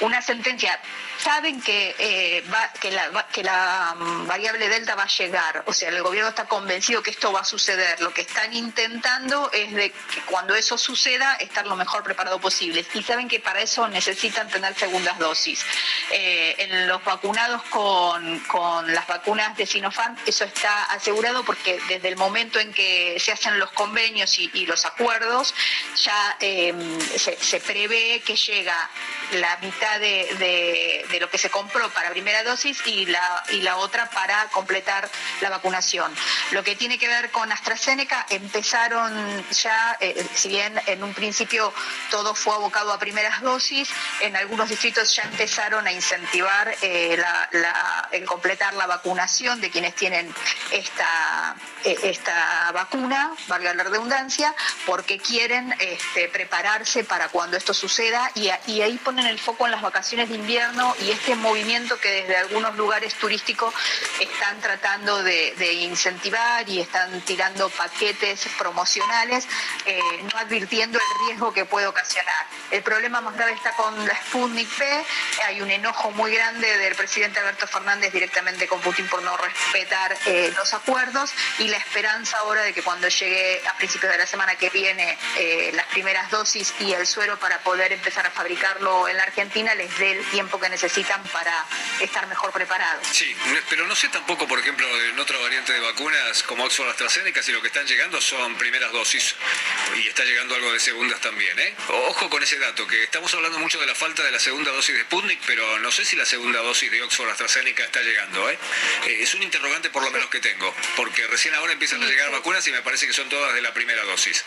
una sentencia. Saben que, eh, va, que, la, que la mm, variable delta va a llegar, o sea, el gobierno está convencido que esto va a suceder. Lo que están intentando es de que cuando eso suceda, estar lo mejor preparado posible. Y saben que para eso necesitan tener segundas dosis. Eh, en los vacunados con, con las vacunas de Sinopharm, eso está asegurado porque desde el momento en que se hacen los convenios y, los acuerdos, ya eh, se, prevé que llega la mitad de, de, lo que se compró para primera dosis y la, y la otra para completar la vacunación. Lo que tiene que ver con AstraZeneca, empezaron ya, eh, si bien en un principio todo fue abocado a primeras dosis, en algunos distritos ya empezaron a incentivar eh, la, la, el completar la vacunación de quienes tienen esta, eh, esta vacuna, valga la redundancia, porque quieren este, prepararse para cuando esto suceda y, y ahí ponen el foco en las vacaciones de invierno y este movimiento que desde algunos lugares turísticos están tratando de, incentivar y están tirando paquetes promocionales, eh, no advirtiendo el riesgo que puede ocasionar. El problema más grave está con la Sputnik P, hay un enojo muy grande del presidente Alberto Fernández directamente con Putin por no respetar eh, los acuerdos y la esperanza ahora de que cuando llegue a principios de la semana que viene eh, las primeras dosis y el suero para poder empezar a fabricarlo en la Argentina les dé el tiempo que necesitan para estar mejor preparados. Sí, pero no sé tampoco, por ejemplo, en otra variante de vacunas como Oxford AstraZeneca, si lo que están llegando son primeras dosis y está llegando algo de segundas también, ¿eh? Ojo con ese dato, que estamos hablando mucho de la falta de la segunda dosis de Sputnik, pero no sé si la segunda dosis de Oxford AstraZeneca está llegando, ¿eh? eh es un interrogante por lo menos que tengo, porque recién ahora empiezan a llegar vacunas y me parece que son todas de la primera dosis.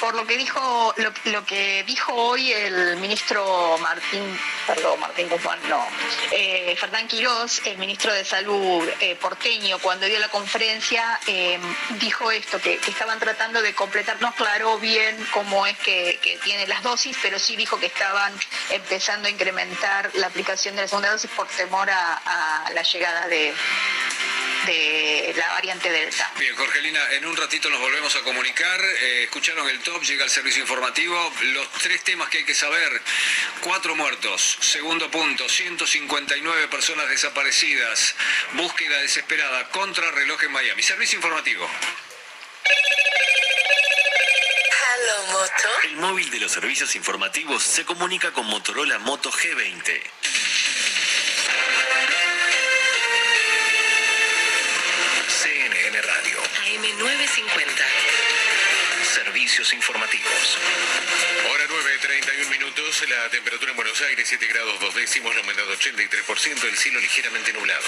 Por lo que dijo lo, que dijo hoy el ministro Martín, perdón, Martín Guzmán, no, eh, Fernán Quirós, el ministro de Salud eh, porteño, cuando dio la conferencia, eh, dijo esto, que, estaban tratando de completar, no aclaró bien cómo es que, que tiene las dosis, pero sí dijo que estaban empezando a incrementar la aplicación de la segunda dosis por temor a la llegada de, de la variante Delta. Bien, Jorgelina, en un ratito nos volvemos a comunicar. Eh, escucharon el top, llega el servicio informativo. Los tres temas que hay que saber. Cuatro muertos. Segundo punto, 159 personas desaparecidas. Búsqueda desesperada contra reloj en Miami. Servicio informativo. Hello, Moto. El móvil de los servicios informativos se comunica con Motorola Moto G20. AM950. Servicios informativos. Hora 9, 31 minutos, la temperatura en Buenos Aires 7 grados 2 décimos, la humedad 83%, el cielo ligeramente nublado.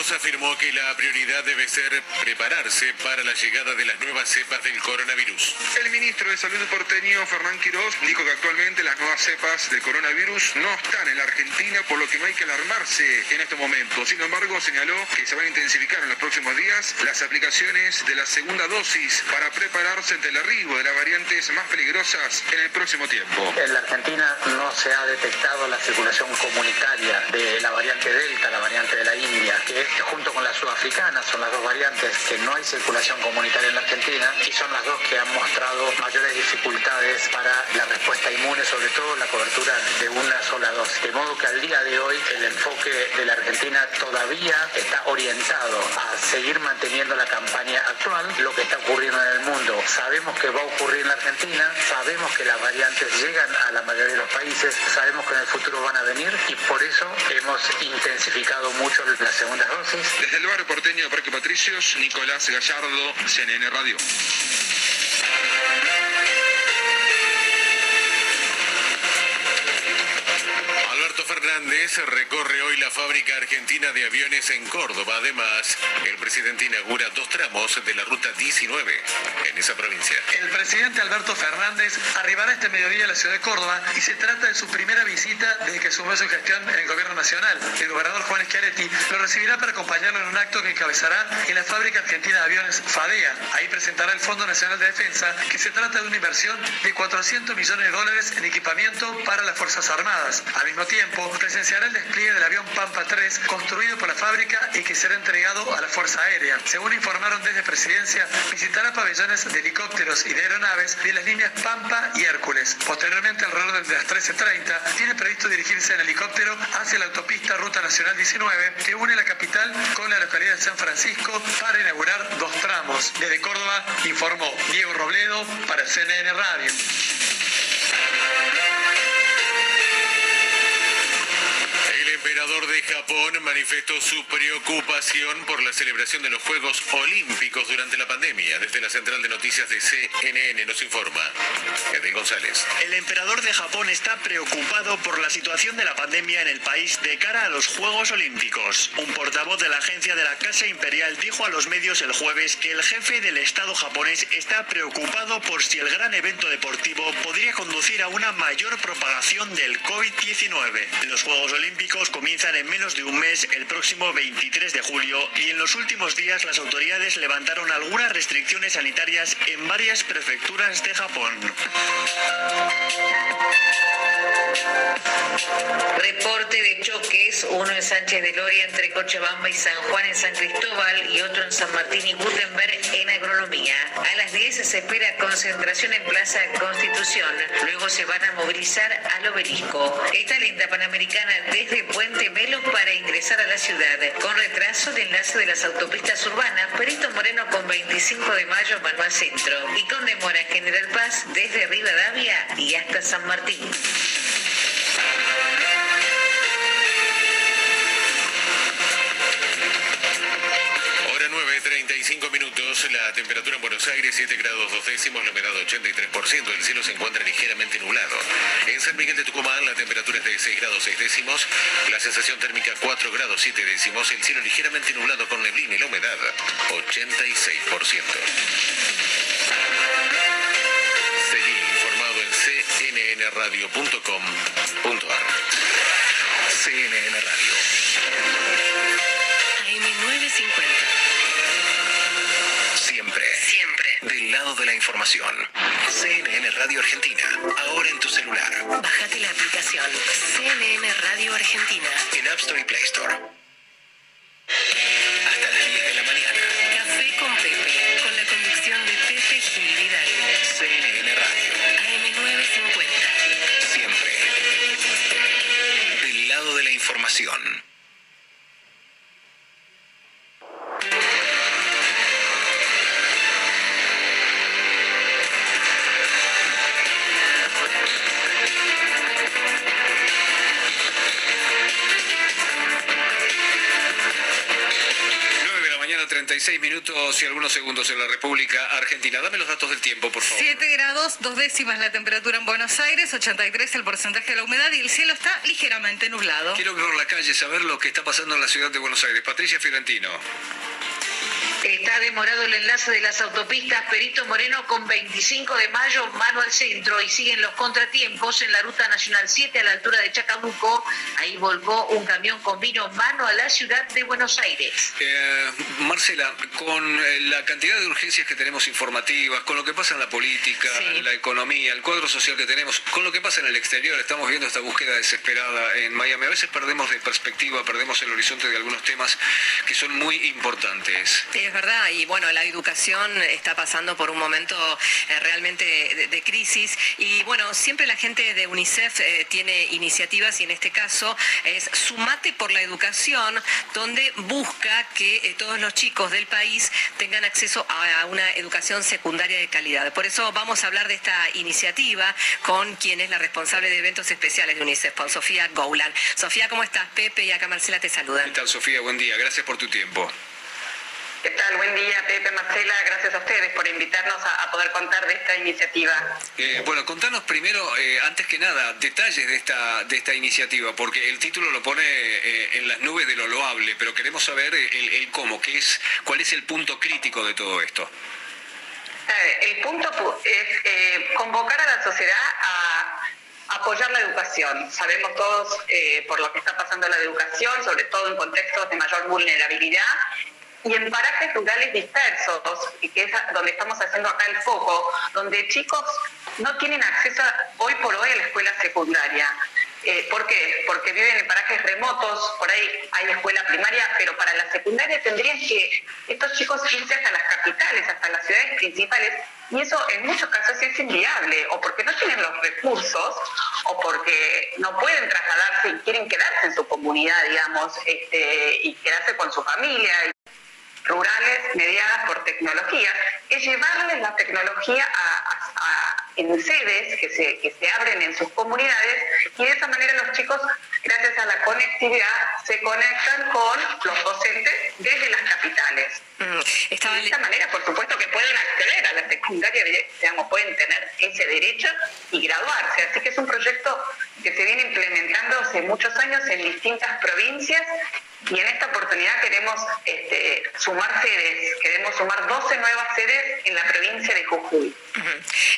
Afirmó que la prioridad debe ser prepararse para la llegada de las nuevas cepas del coronavirus. El ministro de Salud porteño, Fernán Quirós, dijo que actualmente las nuevas cepas del coronavirus no están en la Argentina, por lo que no hay que alarmarse en este momento. Sin embargo, señaló que se van a intensificar en los próximos días las aplicaciones de la segunda dosis para prepararse ante el arribo de las variantes más peligrosas en el próximo tiempo. En la Argentina no se ha detectado la circulación comunitaria de la variante Delta, la variante de la India, que junto con la sudafricana son las dos variantes que no hay circulación comunitaria en la Argentina y son las dos que han mostrado mayores dificultades para la respuesta inmune, sobre todo la cobertura de una sola dosis. De modo que al día de hoy el enfoque de la Argentina todavía está orientado a seguir manteniendo la campaña actual, lo que está ocurriendo en el mundo. Sabemos que va a ocurrir en la Argentina, sabemos que las variantes llegan a la mayoría de los países, sabemos que en el futuro van a venir y por eso hemos intensificado mucho las segundas dosis. Desde el barrio porteño de Parque Patricios, Nicolás Gallardo, CNN Radio. Fernández recorre hoy la fábrica argentina de aviones en Córdoba. Además, el presidente inaugura dos tramos de la ruta 19 en esa provincia. El presidente Alberto Fernández arribará este mediodía a la ciudad de Córdoba y se trata de su primera visita desde que asumió su gestión en el gobierno nacional. El gobernador Juan Schiaretti lo recibirá para acompañarlo en un acto que encabezará en la fábrica argentina de aviones FADEA. Ahí presentará el Fondo Nacional de Defensa, que se trata de una inversión de 400 millones de dólares en equipamiento para las Fuerzas Armadas. Al mismo tiempo, presenciará el despliegue del avión Pampa 3 construido por la fábrica y que será entregado a la Fuerza Aérea. Según informaron desde Presidencia, visitará pabellones de helicópteros y de aeronaves de las líneas Pampa y Hércules. Posteriormente, alrededor de las 13.30, tiene previsto dirigirse en helicóptero hacia la autopista Ruta Nacional 19 que une la capital con la localidad de San Francisco para inaugurar dos tramos. Desde Córdoba informó Diego Robledo para CNN Radio. Japón manifestó su preocupación por la celebración de los Juegos Olímpicos durante la pandemia. Desde la central de noticias de CNN nos informa Edel González. El emperador de Japón está preocupado por la situación de la pandemia en el país de cara a los Juegos Olímpicos. Un portavoz de la agencia de la Casa Imperial dijo a los medios el jueves que el jefe del Estado japonés está preocupado por si el gran evento deportivo podría conducir a una mayor propagación del COVID-19. Los Juegos Olímpicos comienzan en menos de un mes el próximo 23 de julio y en los últimos días las autoridades levantaron algunas restricciones sanitarias en varias prefecturas de Japón. Reporte de choques, uno en Sánchez de Loria entre Cochabamba y San Juan en San Cristóbal y otro en San Martín y Gutenberg en Agronomía. A las 10 se espera concentración en Plaza Constitución. Luego se van a movilizar al obelisco. Está lenta Panamericana desde Puente Melo para ingresar a la ciudad. Con retraso de enlace de las autopistas urbanas, Perito Moreno con 25 de mayo Manuel Centro. Y con demora General Paz desde Rivadavia y hasta San Martín. Hora 9, 35 minutos. tenemos la temperatura en Buenos Aires 7 grados 2 décimos, la humedad 83%, el cielo se encuentra ligeramente nublado. En San Miguel de Tucumán la temperatura es de 6 grados 6 décimos, la sensación térmica 4 grados 7 décimos, el cielo ligeramente nublado con neblina y la humedad 86%. Seguí informado en cnnradio.com.ar. CNN Radio. AM950. Del lado de la información. CNN Radio Argentina. Ahora en tu celular. Bájate la aplicación CNN Radio Argentina. En App Store y Play Store. Hasta las 10 de la mañana. Café con Pepe, con la conducción de Pepe Gil Vidal. CNN Radio. AM950. Siempre. Del lado de la información. 36 minutos y algunos segundos en la República Argentina. Dame los datos del tiempo, por favor. 7 grados, dos décimas la temperatura en Buenos Aires, 83 el porcentaje de la humedad y el cielo está ligeramente nublado. Quiero ver la calle, saber lo que está pasando en la ciudad de Buenos Aires. Patricia Fiorentino. Está demorado el enlace de las autopistas Perito Moreno con 25 de mayo, mano al centro, y siguen los contratiempos en la ruta nacional 7 a la altura de Chacabuco. Ahí volcó un camión con vino mano a la ciudad de Buenos Aires. Eh, Marcela, con eh, la cantidad de urgencias que tenemos informativas, con lo que pasa en la política, la economía, el cuadro social que tenemos, con lo que pasa en el exterior, estamos viendo esta búsqueda desesperada en Miami. A veces perdemos de perspectiva, perdemos el horizonte de algunos temas que son muy importantes. Sí, es verdad, y bueno, la educación está pasando por un momento eh, realmente de, de crisis y bueno, siempre la gente de UNICEF eh, tiene iniciativas y en este caso es Sumate por la Educación, donde busca que eh, todos los chicos del país tengan acceso a, una educación secundaria de calidad. Por eso vamos a hablar de esta iniciativa con quien es la responsable de eventos especiales de UNICEF, con Sofía Goulan. Sofía, ¿cómo estás? Pepe y acá Marcela te saludan. ¿Qué tal, Sofía? Buen día. Gracias por tu tiempo. ¿Qué tal? Buen día, Pepe, Marcela. Gracias a ustedes por invitarnos a, a poder contar de esta iniciativa. Eh, bueno, contanos primero, eh, antes que nada, detalles de esta, de esta iniciativa, porque el título lo pone eh, en las nubes de lo loable, pero queremos saber el, el cómo, qué es, cuál es el punto crítico de todo esto. El punto pu- es convocar a la sociedad a apoyar la educación. Sabemos todos eh, por lo que está pasando la educación, sobre todo en contextos de mayor vulnerabilidad y en parajes rurales dispersos, que es donde estamos haciendo acá el foco, donde chicos no tienen acceso hoy por hoy a la escuela secundaria. Eh, ¿Por qué? Porque viven en parajes remotos, por ahí hay escuela primaria, pero para la secundaria tendrían que estos chicos irse hasta las capitales, hasta las ciudades principales, y eso en muchos casos es inviable, o porque no tienen los recursos, o porque no pueden trasladarse y quieren quedarse en su comunidad, digamos, este, y quedarse con su familia rurales mediadas por tecnología, es llevarles la tecnología a, a- en sedes que se, que se abren en sus comunidades y de esa manera los chicos, gracias a la conectividad, se conectan con los docentes desde las capitales. Mm, de esta manera, por supuesto, que pueden acceder a la secundaria, digamos, pueden tener ese derecho y graduarse. Así que es un proyecto que se viene implementando hace muchos años en distintas provincias y en esta oportunidad queremos este, sumar sedes, queremos sumar 12 nuevas sedes en la provincia de Jujuy.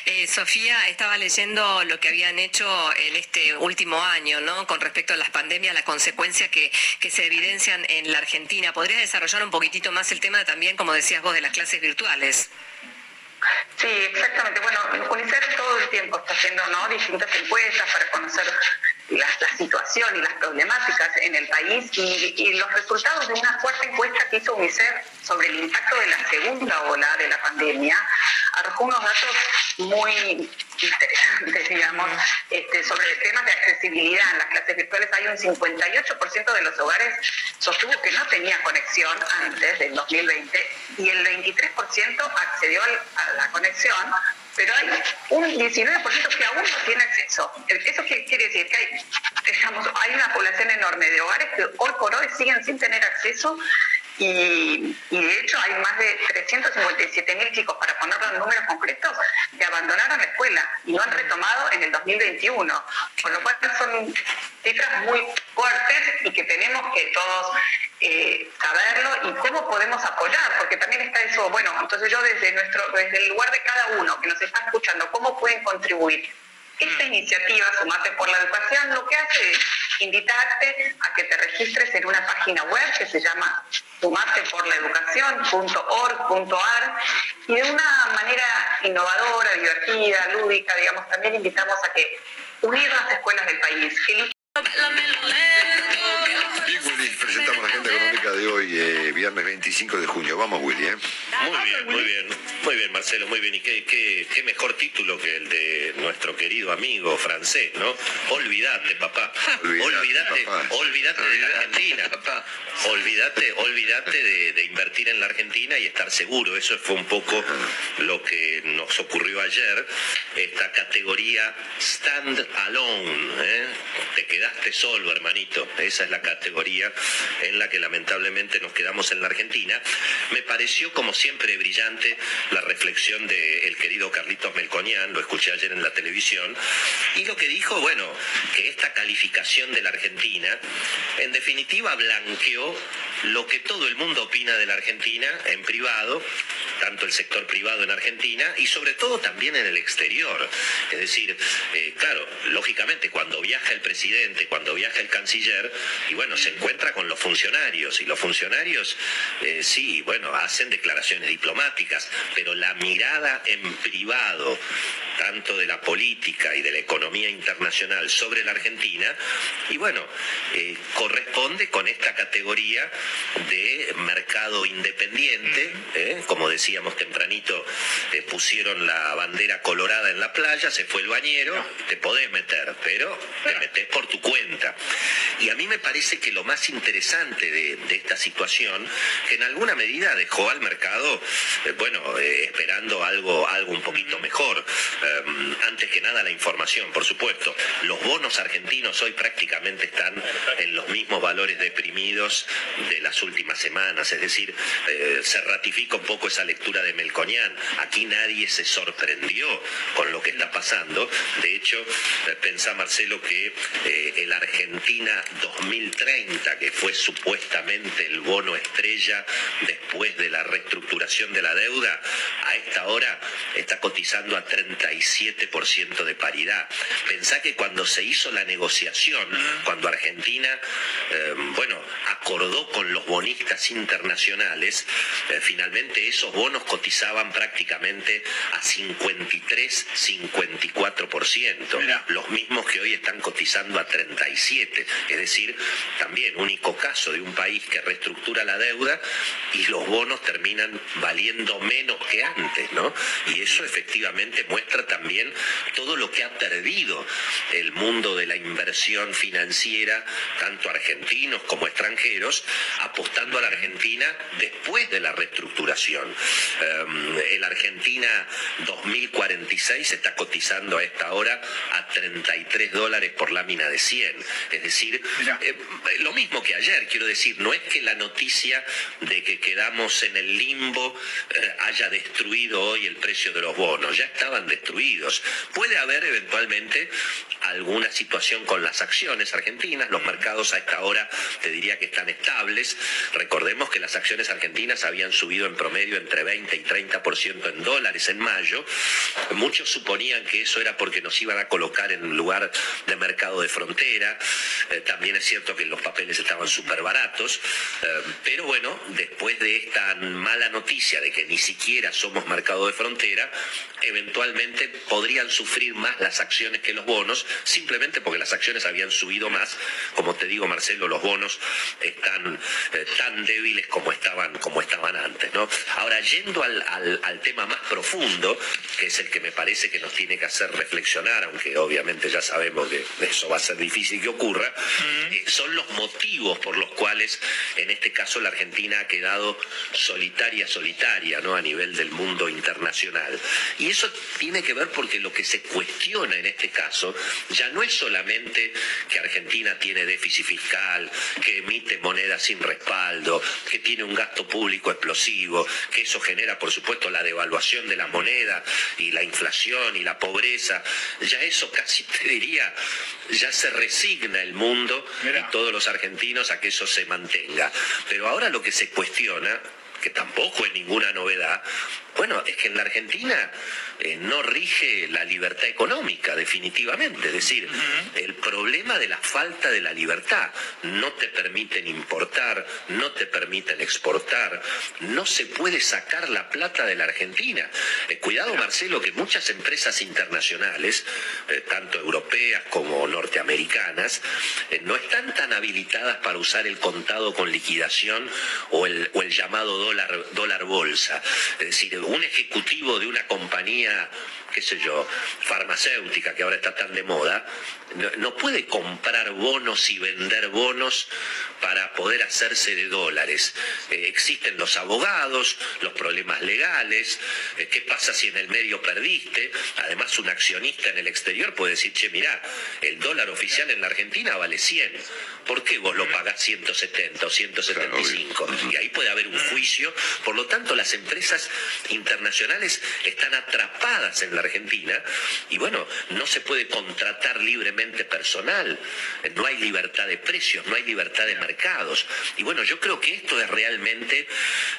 Eh, Sofía, estaba leyendo lo que habían hecho en este último año, ¿no? Con respecto a las pandemias, las consecuencias que, que se evidencian en la Argentina. ¿Podrías desarrollar un poquitito más el tema también, como decías vos, de las clases virtuales? Sí, exactamente. Bueno, UNICEF todo el tiempo está haciendo ¿no? distintas encuestas para conocer la, la situación y las problemáticas en el país y, los resultados de una cuarta encuesta que hizo UNICEF sobre el impacto de la segunda ola de la pandemia arrojó unos datos muy interesantes, digamos, este, sobre temas de accesibilidad en las clases virtuales. Hay un 58% de los hogares sostuvo que no tenía conexión antes del 2020 y el 23% accedió a la conexión, pero hay un 19% que aún no tiene acceso. ¿Eso quiere decir? Que hay, digamos, hay una población enorme de hogares que hoy por hoy siguen sin tener acceso y, de hecho hay más de 357 mil chicos, para ponerlo en números concretos, que abandonaron la escuela y no han retomado en el 2021. Con lo cual son cifras muy fuertes y que tenemos que todos eh, saberlo y cómo podemos apoyar, porque también está eso, bueno, entonces yo desde nuestro, desde el lugar de cada uno que nos está escuchando, ¿cómo pueden contribuir? Esta iniciativa, Sumate por la Educación, lo que hace es invitarte a que te registres en una página web que se llama sumateporlaeducación.org.ar y de una manera innovadora, divertida, lúdica, digamos, también invitamos a que unir las escuelas del país, de hoy, eh, viernes 25 de junio. Vamos, Willy, ¿eh? Muy bien, muy bien, muy bien, Marcelo, muy bien. Y qué, qué, qué mejor título que el de nuestro querido amigo francés, ¿no? Olvídate, papá. Olvídate, olvídate, de la Argentina, papá. Olvídate, olvídate de, de invertir en la Argentina y estar seguro. Eso fue un poco lo que nos ocurrió ayer. Esta categoría stand alone, ¿eh? Te quedaste solo, hermanito. Esa es la categoría en la que lamentablemente nos quedamos en la Argentina. Me pareció, como siempre, brillante la reflexión del querido Carlitos Melconian, lo escuché ayer en la televisión, y lo que dijo, bueno, que esta calificación de la Argentina, en definitiva, blanqueó lo que todo el mundo opina de la Argentina en privado, tanto el sector privado en Argentina y sobre todo también en el exterior. Es decir, eh, claro, lógicamente cuando viaja el presidente, cuando viaja el canciller, y bueno, se encuentra con los funcionarios, y los funcionarios eh, sí, bueno, hacen declaraciones diplomáticas, pero la mirada en privado, tanto de la política y de la economía internacional sobre la Argentina, y bueno, eh, corresponde con esta categoría de mercado independiente, ¿eh? como decíamos tempranito, pusieron la bandera colorada en la playa, se fue el bañero, te podés meter, pero te metés por tu cuenta. Y a mí me parece que lo más interesante de, de esta situación, que en alguna medida dejó al mercado, eh, bueno, eh, esperando algo, algo un poquito mejor. Eh, antes que nada la información, por supuesto. Los bonos argentinos hoy prácticamente están en los mismos valores deprimidos de las últimas semanas, es decir, eh, se ratifica un poco esa lectura de Melconian. Aquí nadie se sorprendió con lo que está pasando. De hecho, pensá Marcelo que el Argentina 2030, que fue supuestamente el bono estrella después de la reestructuración de la deuda, a esta hora está cotizando a 37% de paridad. Pensá que cuando se hizo la negociación, cuando Argentina, eh, bueno, acordó con los bonistas internacionales, eh, finalmente esos bonos cotizaban prácticamente a 53, 54%, los mismos que hoy están cotizando a 37, es decir, también único caso de un país que reestructura la deuda y los bonos terminan valiendo menos que antes, ¿no? Y eso efectivamente muestra también todo lo que ha perdido el mundo de la inversión financiera, tanto argentinos como extranjeros, apostando a la Argentina después de la reestructuración. Eh, el Argentina 2046 está cotizando a esta hora a 33 dólares por lámina de 100. Es decir, eh, lo mismo que ayer, quiero decir, no es que la noticia de que quedamos en el limbo eh, haya destruido hoy el precio de los bonos, ya estaban destruidos. Puede haber eventualmente alguna situación con las acciones argentinas, los mercados a esta hora te diría que están estables. Recordemos que las acciones argentinas habían subido en promedio entre 20 y 30% en dólares en mayo. Muchos suponían que eso era porque nos iban a colocar en un lugar de mercado de frontera. Eh, también es cierto que los papeles estaban súper baratos. Eh, pero bueno, después de esta mala noticia de que ni siquiera somos mercado de frontera, eventualmente podrían sufrir más las acciones que los bonos, simplemente porque las acciones habían subido más. Como te digo, Marcelo, los bonos están eh, tan débiles como estaban, como estaban antes. ¿no? Ahora, yendo al, al- al tema más profundo, que es el que me parece que nos tiene que hacer reflexionar, aunque obviamente ya sabemos que eso va a ser difícil que ocurra, eh, son los motivos por los cuales, en este caso, la Argentina ha quedado solitaria, solitaria, ¿no? A nivel del mundo internacional. Y eso tiene que ver porque lo que se cuestiona en este caso ya no es solamente que Argentina tiene déficit fiscal, que emite sin respaldo, que tiene un gasto público explosivo, que eso genera, por supuesto, la devaluación de la moneda y la inflación y la pobreza. Ya eso casi te diría, ya se resigna el mundo y todos los argentinos a que eso se mantenga. Pero ahora lo que se cuestiona que tampoco es ninguna novedad, bueno, es que en la Argentina eh, no rige la libertad económica, definitivamente. Es decir, el problema de la falta de la libertad. No te permiten importar, no te permiten exportar, no se puede sacar la plata de la Argentina. Eh, cuidado, Marcelo, que muchas empresas internacionales, eh, tanto europeas como norteamericanas, no están tan habilitadas para usar el contado con liquidación o el, o el llamado dólar, dólar bolsa. Es decir, un ejecutivo de una compañía, Yeah. Qué sé yo, farmacéutica que ahora está tan de moda, no, puede comprar bonos y vender bonos para poder hacerse de dólares. Eh, existen los abogados, los problemas legales, eh, qué pasa si en el medio perdiste. Además, un accionista en el exterior puede decir, che, mirá, el dólar oficial en la Argentina vale 100. ¿Por qué vos lo pagás 170 o 175? Y ahí puede haber un juicio. Por lo tanto, las empresas internacionales están atrapadas en la Argentina y bueno, no se puede contratar libremente personal, no hay libertad de precios, no hay libertad de mercados. Y bueno, yo creo que esto es realmente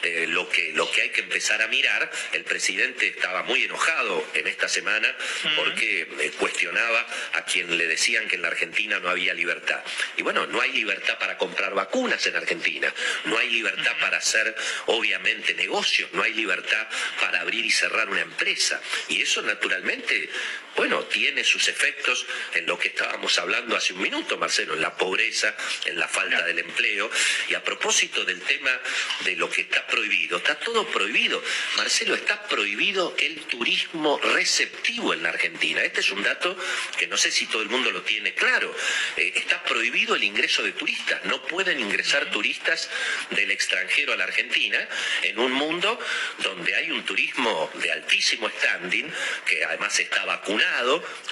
eh, lo, que, lo que hay que empezar a mirar. El presidente estaba muy enojado en esta semana porque eh, cuestionaba a quien le decían que en la Argentina no había libertad. Y bueno, no hay libertad para comprar vacunas en Argentina, no hay libertad para hacer, obviamente, negocios, no hay libertad para abrir y cerrar una empresa. Y eso naturalmente, bueno, tiene sus efectos en lo que estábamos hablando hace un minuto, Marcelo, en la pobreza, en la falta del empleo. Y a propósito del tema de lo que está prohibido, está todo prohibido. Marcelo, está prohibido el turismo receptivo en la Argentina. Este es un dato que no sé si todo el mundo lo tiene claro. Eh, está prohibido el ingreso de turistas. No pueden ingresar turistas del extranjero a la Argentina en un mundo donde hay un turismo de altísimo standing, que además está vacunado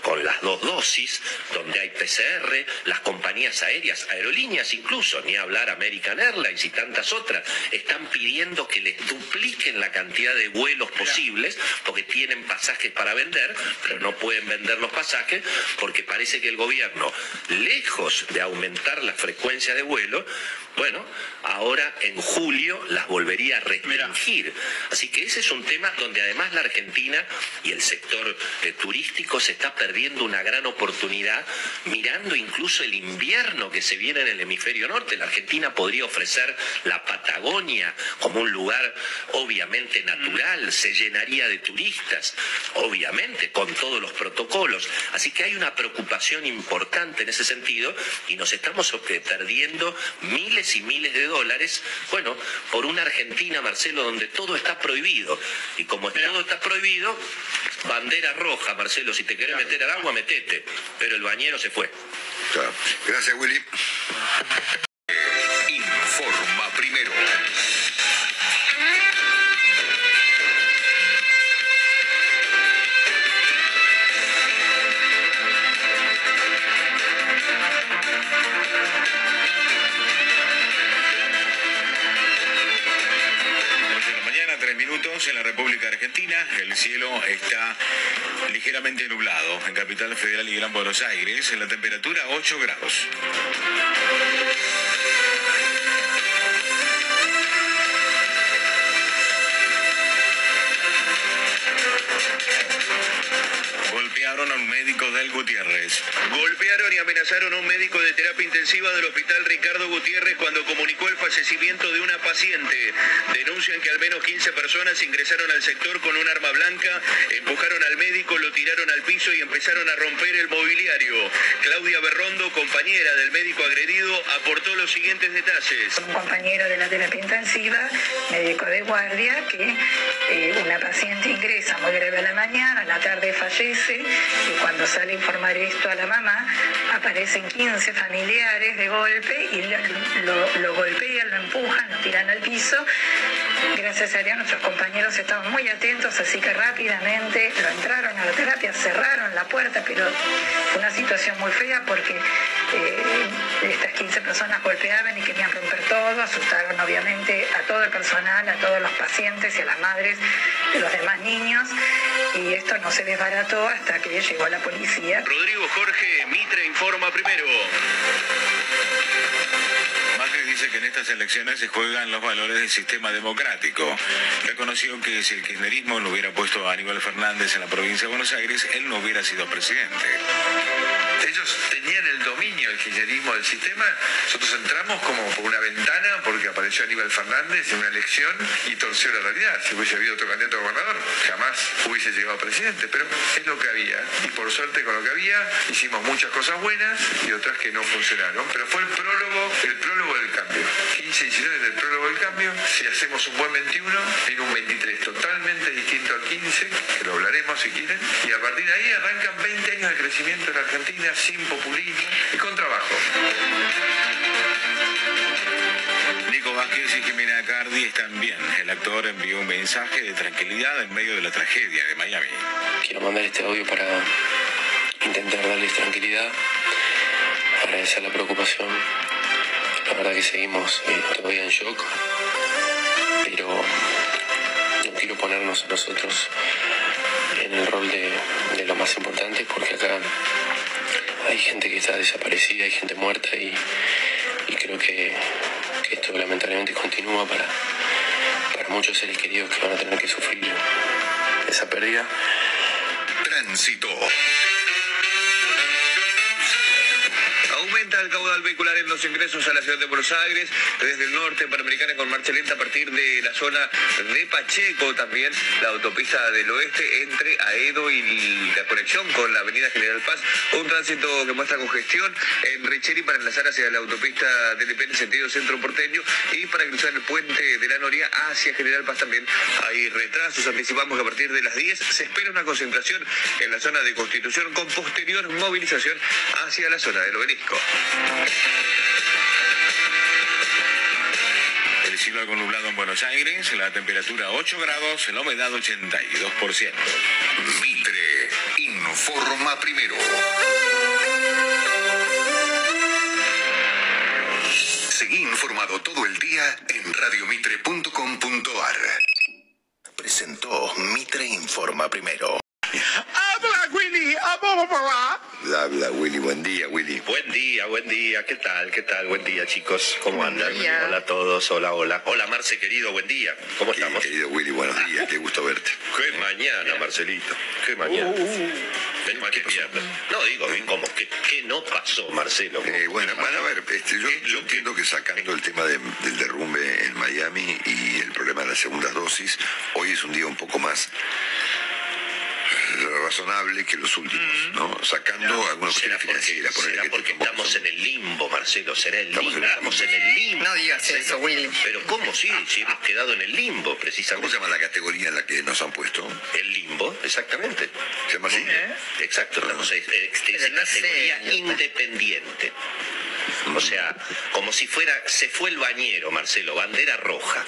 con las dos dosis, donde hay PCR, las compañías aéreas, aerolíneas incluso, ni hablar American Airlines y tantas otras, están pidiendo que les dupliquen la cantidad de vuelos posibles, porque tienen pasajes para vender, pero no pueden vender los pasajes, porque parece que el gobierno, lejos de aumentar la frecuencia de vuelo, bueno, ahora en julio las volvería a restringir. Así que ese es un tema donde además la Argentina y el sector eh, turístico se está perdiendo una gran oportunidad, mirando incluso el invierno que se viene en el hemisferio norte. La Argentina podría ofrecer la Patagonia como un lugar obviamente natural, se llenaría de turistas, obviamente, con todos los protocolos. Así que hay una preocupación importante en ese sentido y nos estamos perdiendo miles y miles de dólares, bueno, por una Argentina, Marcelo, donde todo está prohibido. Y como todo está prohibido, bandera roja, Marcelo, si te querés meter al agua, metete. Pero el bañero se fue. Gracias, Willy. Informa primero. En la República Argentina. El cielo está ligeramente nublado en Capital Federal y Gran Buenos Aires. En la temperatura 8 grados. Golpearon y amenazaron a un médico de terapia intensiva del hospital Ricardo Gutiérrez cuando comunicó el fallecimiento de una paciente. Denuncian que al menos 15 personas ingresaron al sector con un arma blanca, empujaron al médico, lo tiraron al piso y empezaron a romper el mobiliario. Claudia Berrondo, compañera del médico agredido, aportó los siguientes detalles. Un compañero de la terapia intensiva, médico de guardia, que eh, una paciente ingresa muy grave a la mañana, a la tarde fallece y cuando sale a informar esto a la mamá, aparecen 15 familiares de golpe y lo, golpean, lo empujan, lo tiran al piso. Gracias a Dios nuestros compañeros estaban muy atentos, así que rápidamente lo entraron a la terapia, cerraron la puerta, pero una situación muy fea porque eh, estas 15 personas golpeaban y querían romper todo, asustaron obviamente a todo el personal, a todos los pacientes y a las madres de los demás niños y esto no se desbarató hasta que llegó la policía. Rodrigo Jorge Mitre informa primero. Macri dice que en estas elecciones se juegan los valores del sistema democrático. Reconoció que si el kirchnerismo no hubiera puesto a Aníbal Fernández en la provincia de Buenos Aires, él no hubiera sido presidente ellos tenían el dominio del kirchnerismo del sistema, nosotros entramos como por una ventana porque apareció Aníbal Fernández en una elección y torció la realidad. Si hubiese habido otro candidato a gobernador, jamás hubiese llegado a presidente, pero es lo que había. Y por suerte con lo que había hicimos muchas cosas buenas y otras que no funcionaron. Pero fue el prólogo, el prólogo del cambio. 15 y 19 del prólogo del cambio. Si hacemos un buen 21, en un 23 totalmente distinto al 15, que lo hablaremos si quieren, y a partir de ahí arrancan 20 años de crecimiento en Argentina sin populismo y con trabajo. Nico Vázquez y Jimena Cardi están bien. El actor envió un mensaje de tranquilidad en medio de la tragedia de Miami. Quiero mandar este audio para intentar darles tranquilidad, agradecer la preocupación. La verdad que seguimos eh, todavía en shock, pero no quiero ponernos a nosotros en el rol de, de lo más importante porque acá hay gente que está desaparecida, hay gente muerta y, creo que, esto lamentablemente continúa para, para muchos seres queridos que van a tener que sufrir esa pérdida. Tránsito. Aumenta el caudal vehicular los ingresos a la ciudad de Buenos Aires, desde el norte Panamericana con marcha lenta a partir de la zona de Pacheco, también la autopista del oeste entre Aedo y la conexión con la avenida General Paz, un tránsito que muestra congestión en Richeri para enlazar hacia la autopista del IP en sentido centro porteño y para cruzar el puente de la Noria hacia General Paz también hay retrasos. Anticipamos que a partir de las 10 se espera una concentración en la zona de Constitución con posterior movilización hacia la zona del obelisco. El cielo algo nublado en Buenos Aires, la temperatura 8 grados, la humedad 82%. Mitre informa primero. Seguí informado todo el día en radiomitre.com.ar. Presentó Mitre Informa Primero. ¡Habla, Willy! ¡Habla! Habla, Willy. Buen día, Willy. Buen día, buen día. ¿Qué tal? ¿Qué tal? Buen día, chicos. ¿Cómo andan? Hola a todos. Hola, hola. Hola, Marce, querido. Buen día. ¿Cómo estamos? Querido Willy, buenos días. Qué gusto verte. Qué mañana, Marcelito. Qué mañana. Uh, uh, uh. Ven, ¿qué viernes. No, digo, bien, ¿cómo? ¿Qué, qué no pasó, Marcelo? Eh, bueno, van a ver, este, yo, yo entiendo que sacando el tema de- del derrumbe en Miami y el problema de la segunda dosis, hoy es un día un poco más razonable que los últimos, ¿no? Sacando algunas Será cuestiones porque, financieras. ponerle será que porque estamos en el limbo, Marcelo. Será el Estamos limbo. en el Estamos en el limbo. No digas eso, Willy. Pero ¿cómo sí? Si hemos quedado en el limbo, precisamente. ¿Cómo se llama la categoría en la que nos han puesto? El limbo, exactamente. ¿Se llama así? Exacto, estamos en en- en Pero no sé, categoría independiente. O sea, como si fuera, se fue el bañero, Marcelo, bandera roja.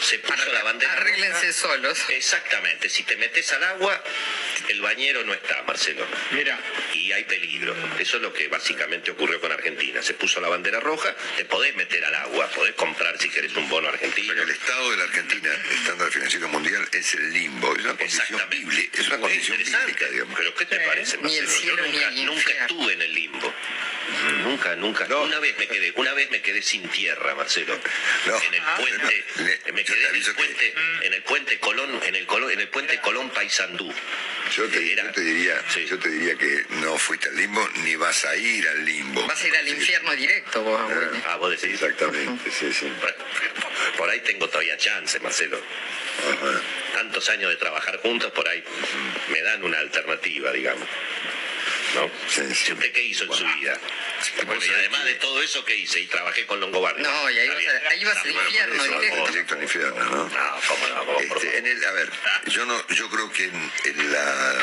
Se puso la bandera Arréglense roja. solos. Exactamente, si te metes al agua, el bañero no está, Marcelo. Mira. Y hay peligro. Eso es lo que básicamente ocurrió con Argentina. Se puso la bandera roja, te podés meter al agua, podés comprar si querés un bono argentino. El estado de la Argentina, estándar financiero mundial, es el limbo. Es una condición bíblica. Es una condición bíblica, digamos. Pero ¿qué te parece, Ni el Marcelo? cielo Yo ni nunca, el nunca estuve en el limbo. Nunca, nunca. Una vez me quedé, una vez me quedé sin tierra, Marcelo. No. En el Ah. puente, me quedé en el que- puente, en el puente Colón, en el Colón, en el puente Colón Paysandú. Yo te, Era- yo te diría, Sí. yo te diría que no fuiste al limbo ni vas a ir al limbo. Vas a ir al infierno directo vos, Willy. Ah, vos decís. Exactamente, sí, sí. Por ahí tengo todavía chance, Marcelo. Ajá. Tantos años de trabajar juntos, por ahí me dan una alternativa, digamos. ¿No? Sí, sí. ¿Usted qué hizo en su vida? Bueno, y además de todo eso, ¿qué hice? Y trabajé con Longobardi. No, y ahí vas, a- ahí vas al infierno Eso, directo. directo al infierno, ¿no? No, cómo no, cómo, Este, en el, a ver, yo no, yo creo que en, en la,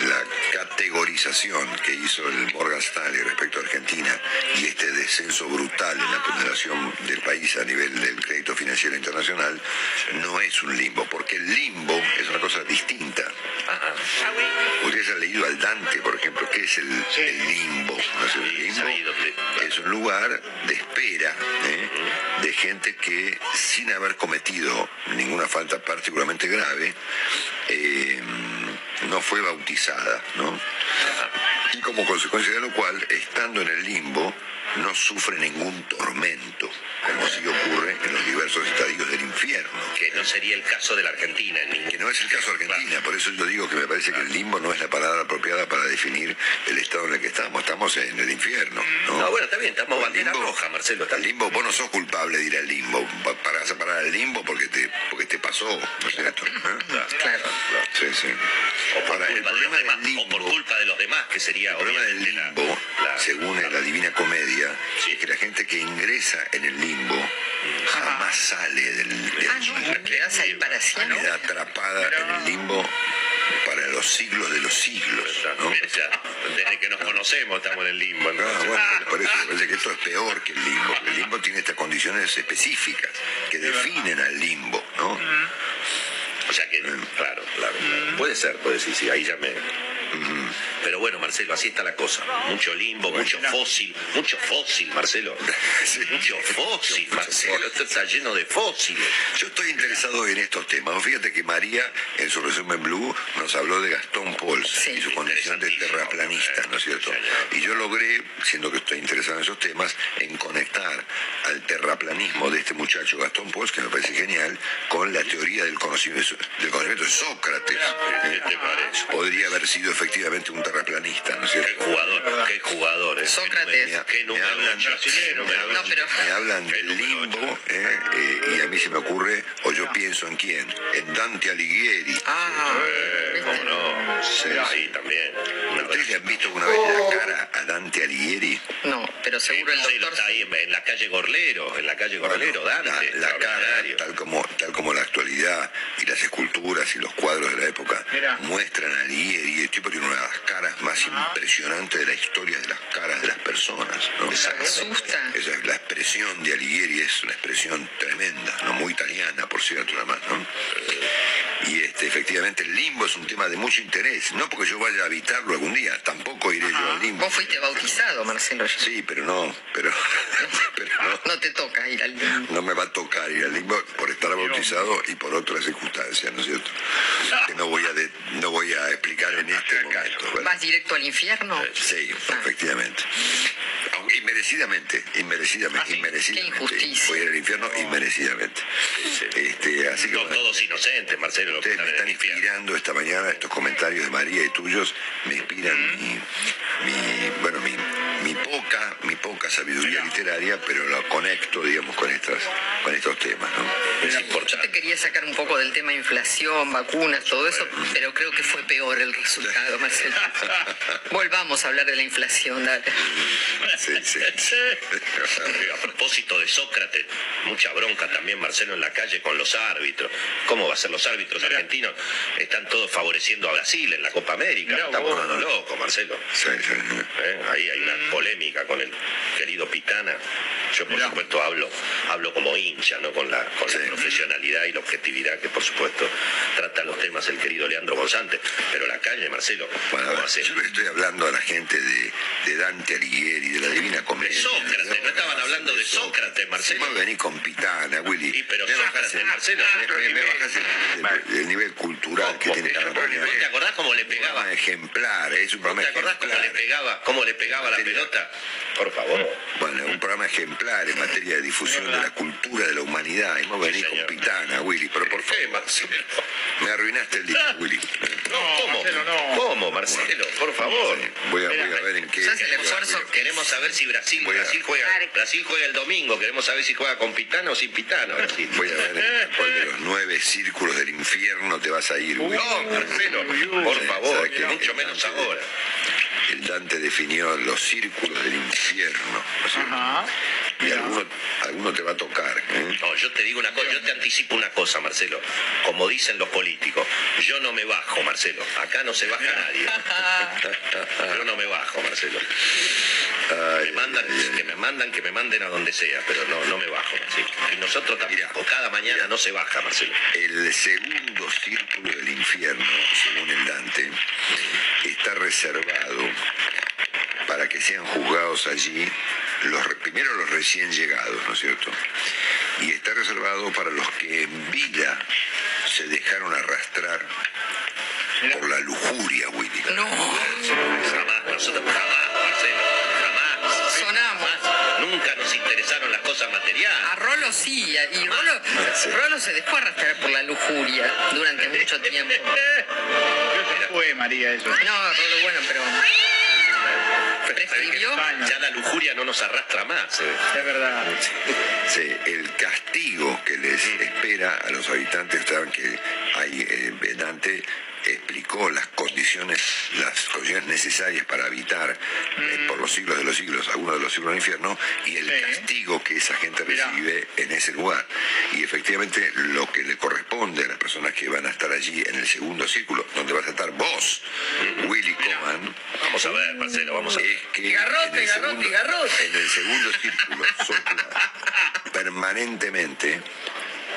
la categorización que hizo el Morgan Stanley respecto a Argentina y este descenso brutal en la ponderación del país a nivel del crédito financiero internacional no es un limbo, porque el limbo es una cosa distinta. Ustedes han leído al Dante, por ejemplo, ¿qué es el, el limbo? ¿No es el limbo? Es un lugar de espera ¿eh? de gente que sin haber cometido ninguna falta particularmente grave, eh, no fue bautizada, ¿no? Y como consecuencia de lo cual, estando en el limbo, no sufre ningún tormento, como sí ocurre en los diversos estadios del infierno. Que no sería el caso de la Argentina. Que no es el caso de Argentina, por eso yo digo que me parece que el limbo no es la palabra apropiada para definir el estado en el que estamos. Estamos en el infierno. No, No, bueno, está bien, estamos El bandera limbo- roja, Marcelo. Está El limbo, vos no sos culpable de ir al limbo. Pa- Para separar al limbo porque te, porque te pasó, ¿no es cierto? ¿Eh? Claro. Sí, sí. O por, Ahora, el culpa de los problema demás, o por culpa de los demás, que sería El problema del la- limbo, la- según la Divina Comedia, es que la gente que ingresa en el limbo jamás sale del, del Ah, no, quedas ahí para siempre. queda atrapada en el limbo para los siglos de los siglos. ¿no? Ya, desde que nos conocemos estamos en el limbo. Ah, entonces. bueno, por eso me parece que esto es peor que el limbo. El limbo tiene estas condiciones específicas que definen al limbo, ¿no? O sea que, claro, claro. Puede ser, puede ser, sí, ahí ya me... Pero bueno, Marcelo, así está la cosa. Mucho limbo, mucho fósil, mucho fósil, Marcelo. Mucho fósil, Marcelo. Esto está lleno de fósiles. Yo estoy interesado en estos temas. Fíjate que María, en su resumen Blue, nos habló de Gastón Pauls y su condición de terraplanista, ¿no es cierto? Y yo logré, siendo que estoy interesado en esos temas, en conectar al terraplanismo de este muchacho Gastón Pauls, que me parece genial, con la teoría del conocimiento, del conocimiento de Sócrates. ¿Qué te parece? Podría haber sido efectivamente un terraplanista, ¿no es jugador, qué jugador. ¿eh? Sócrates. Qué me hablan. No, pero Me hablan del limbo eh, eh, y a mí se me ocurre, o yo pienso en quién, en Dante Alighieri. Ah, Eh, ¿Cómo no? Sí, Sí, también. Una ¿Ustedes le han visto alguna vez la cara a Dante Alighieri? no, pero seguro el doctor está ahí en, la calle Gorlero, en la calle Gorlero, Bueno, Dante. la, la cara, tal como, tal como la actualidad y las esculturas y los cuadros de la época muestran a Alighieri, y el tipo tiene una de las caras más impresionantes de la historia de las caras de las personas. ¿no? asusta. Esa es la expresión de Alighieri es una expresión tremenda, no muy italiana, por cierto, además, ¿no? Y este, efectivamente el limbo es un tema de mucho interés, no porque yo vaya a habitarlo algún día, tampoco iré yo al limbo. Vos fuiste bautizado, Marcelo. Sí, pero no, pero, pero no, No te toca ir al limbo. no me va a tocar ir al limbo por estar bautizado y por otras circunstancias, ¿no es cierto? Que no voy a, de- no voy a explicar en este momento. ¿verdad? ¿Vas directo al infierno? Sí, efectivamente. Aunque Inmerecidamente, inmerecidamente, inmerecidamente. Qué injusticia. Voy a ir al infierno inmerecidamente. Este, así que bueno, todos inocentes, Marcelo, ustedes me están inspirando esta mañana, estos comentarios de María y tuyos me inspiran mi, mi- bueno, mi, mi poca, mi poca sabiduría literaria, pero lo conecto, digamos, con estas, con estos temas, ¿no? Es Yo importante. te quería sacar un poco del tema inflación, vacunas, todo eso, pero creo que fue peor el resultado, Marcelo. Volvamos a hablar de la inflación, dale. Sí, sí. A propósito de Sócrates, mucha bronca también, Marcelo, en la calle con los árbitros. ¿Cómo va a ser los árbitros argentinos? Están todos favoreciendo a Brasil en la Copa América. Estamos volviendo locos, Marcelo. Sí, sí. ¿Eh? Ahí hay una polémica con el querido Pitana. Yo, por supuesto, hablo hablo como hincha, ¿no? Con la, con la profesionalidad y la objetividad que, por supuesto, trata los temas el querido Leandro González. Pero la calle, Marcelo, Bueno, a ¿cómo ver, hace? yo le estoy hablando a la gente de, de Dante Alighieri, de la Divina De Comedia. Sócrates, no estaban hablando de Sócrates, Marcelo. Vos venís con Pitana, Willy. Y pero me Sócrates, el- Marcelo. me, me bajás el, nivel- el nivel cultural que tiene ¿Vos te acordás cómo le pegaba? ejemplar, es un ¿Te acordás cómo le ejemplar. pegaba, cómo le pegaba la pelota? Por favor. Bueno, un programa ejemplar en materia de difusión de la cultura de la humanidad. Y vos venís con. Pitana, Willy, pero por ¿Qué, favor, Marcelo? me arruinaste el día, Willy. ¿Cómo? ¿Cómo, Marcelo? Por favor. Voy a, voy a ver en qué. ¿Sabes el esfuerzo que Queremos saber si Brasil, Voy a- Brasil juega, Brasil juega el domingo. Queremos saber si juega con Pitano o sin Pitano. Brasil. Voy a ver en cuál de los nueve círculos del infierno te vas a ir, Willy. No, Marcelo, por favor, ¿Sabes qué? mucho menos ahora. El Dante definió los círculos del infierno. Y alguno, alguno te va a tocar. ¿eh? No, yo te digo una cosa, yo te anticipo una cosa, Marcelo. Como dicen los políticos, yo no me bajo, Marcelo. Acá no se baja nadie. yo no me bajo, Marcelo. me mandan, que me mandan, que me manden a donde sea, pero no, no me bajo, Marcelo. Y nosotros también, cada mañana no se baja, Marcelo. El segundo círculo del infierno, según el Dante, está reservado para que sean juzgados allí los, primero los recién llegados, ¿no es cierto? Y está reservado para los que en vida se dejaron arrastrar por la lujuria, Willy. No. Jamás, nosotros jamás, Marcelo, jamás. Sonamos. Nunca nos interesaron las cosas materiales. A Rolo sí, y Rolo, Rolo se dejó arrastrar por la lujuria durante mucho tiempo. fue, María, eso. No, Rolo, bueno, pero... Ya la lujuria no nos arrastra más. Es verdad. Sí, el castigo que les espera a los habitantes, saben que hay eh, Dante explicó las condiciones, las condiciones necesarias para habitar eh, por los siglos de los siglos, algunos de los siglos del infierno, y el castigo que esa gente recibe en ese lugar. Y efectivamente lo que le corresponde a las personas que van a estar allí en el segundo círculo, donde vas a estar vos, Willy Coman, Vamos a ver, Marcelo, vamos a ver. es que Garrote, en el garrote, segundo- garrote. En el segundo círculo sopla permanentemente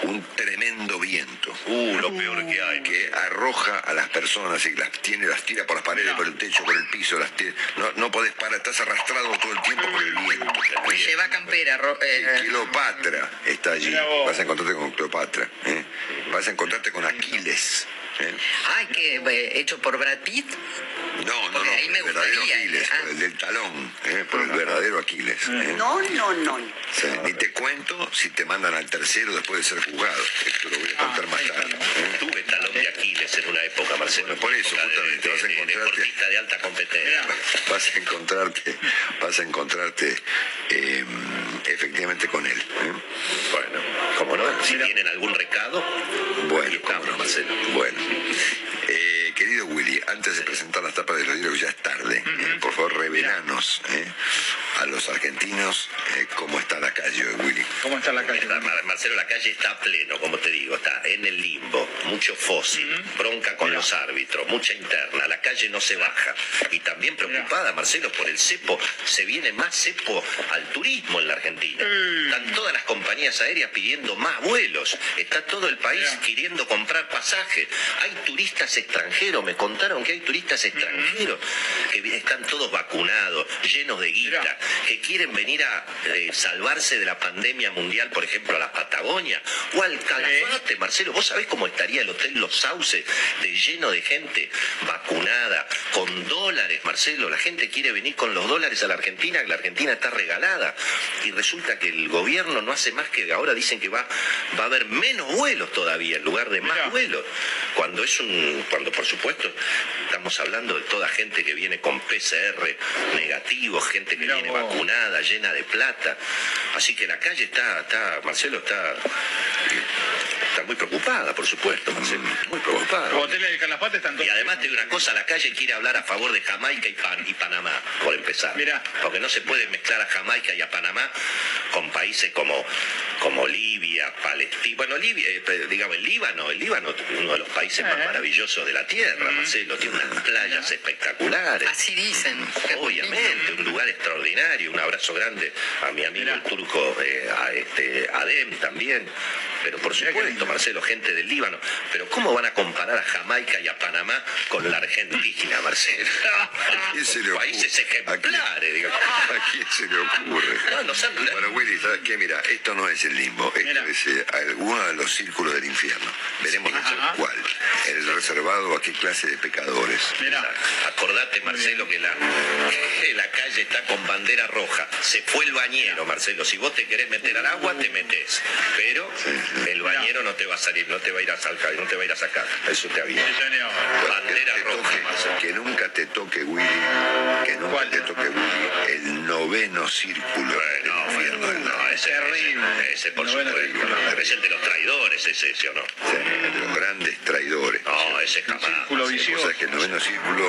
un tremendo viento. Uh, lo peor que hay. Que arroja a las personas y las tiene, las tira por las paredes, por el techo, por el piso, las tira- no, no podés parar, estás arrastrado todo el tiempo por el viento. Lleva campera, eh, Cleopatra está allí. Vas a encontrarte con Cleopatra. ¿eh? Vas a encontrarte con Aquiles. ¿Eh? Ay, que eh, hecho por Brad Pitt. No, no, no, Porque ahí por me el verdadero gustaría, Aquiles, ah. por el del talón, ¿eh? por el verdadero Aquiles. ¿eh? No, no, no. Sí, ni te cuento si te mandan al tercero después de ser juzgado. Esto lo voy a contar más tarde. ¿eh? Aquiles en una época, Marcelo. por eso, de- justamente, de- vas a encontrarte- de alta competencia. Vas a encontrarte, vas a encontrarte eh, efectivamente con él. ¿eh? Bueno, ¿cómo no? Si tienen algún recado, Bueno, estamos, cómo no. Marcelo. Bueno. Eh, querido Willy, antes de presentar las tapas de los diarios, ya es tarde. eh, por favor, revelanos a los argentinos eh, cómo está la calle hoy, Willy. ¿Cómo está la calle? Mar- Marcelo, la calle está pleno, como te digo, está en el limbo, mucho fósil, bronca con los árbitros, mucha interna, la calle no se baja. Y también preocupada, Marcelo, por el cepo, se viene más cepo al turismo en la Argentina. Están todas las compañías aéreas pidiendo más vuelos, está todo el país queriendo comprar pasajes. Hay turistas extranjeros, me contaron que hay turistas extranjeros que están todos vacunados, llenos de guita, que quieren venir a eh, salvarse de la pandemia mundial, por ejemplo, a la Patagonia o al Calafate, Marcelo. ¿Vos sabés cómo estaría el Hotel Los Sauces de lleno de gente vacunada, con dólares, Marcelo? La gente quiere venir con los dólares a la Argentina, que la Argentina está regalada. Y resulta que el gobierno no hace más que ahora dicen que va, va a haber menos vuelos todavía, en lugar de más vuelos. Cuando es un, cuando por supuesto estamos hablando de toda gente que viene con PCR negativo, gente que viene vacunada, llena de plata. Así que la calle está, está, Marcelo está, está muy preocupada, por supuesto, Marcelo, muy preocupada. Los hoteles del Calafate están todos. Y además te digo una cosa, la calle quiere hablar a favor de Jamaica y, Pan- y Panamá, por empezar. Porque no se puede mezclar a Jamaica y a Panamá con países como, como Libia, Palestina. Bueno, Libia, eh, digamos, el Líbano, el Líbano, uno de los países más maravillosos de la tierra, Marcelo, tiene unas playas espectaculares. Así dicen. Obviamente, un lugar extraordinario. Un abrazo grande a mi amigo el turco, eh, a este, Adem también. Pero por supuesto, Marcelo, gente del Líbano. Pero ¿cómo van a comparar a Jamaica y a Panamá con la Argentina, Marcelo? quién se le ocurre? Países ejemplares, digo. ¿A quién se le ocurre? No, no saben- Bueno, Willy, ¿sabes qué? Mira, esto no es el limbo, esto es eh, alguno de los círculos del infierno. Veremos Ajá. cuál. El reservado a qué clase de pecadores. Acordate, Marcelo, que la, que la calle está con bandera roja. Se fue el bañero, Marcelo. Si vos te querés meter al agua, te metes. Pero el bañero no te va a salir, no te va a ir a sacar, no te va a ir a sacar. Eso te aviso. Bandera roja, Marcelo. Que nunca te toque, Willy, que nunca te toque, Willy, el noveno círculo infierno. del No, ese, ese, ese por supuesto. Es el de los traidores, ese, ese o no. de los grandes traidores. No, ese jamás. Sí, vos sabés que el noveno círculo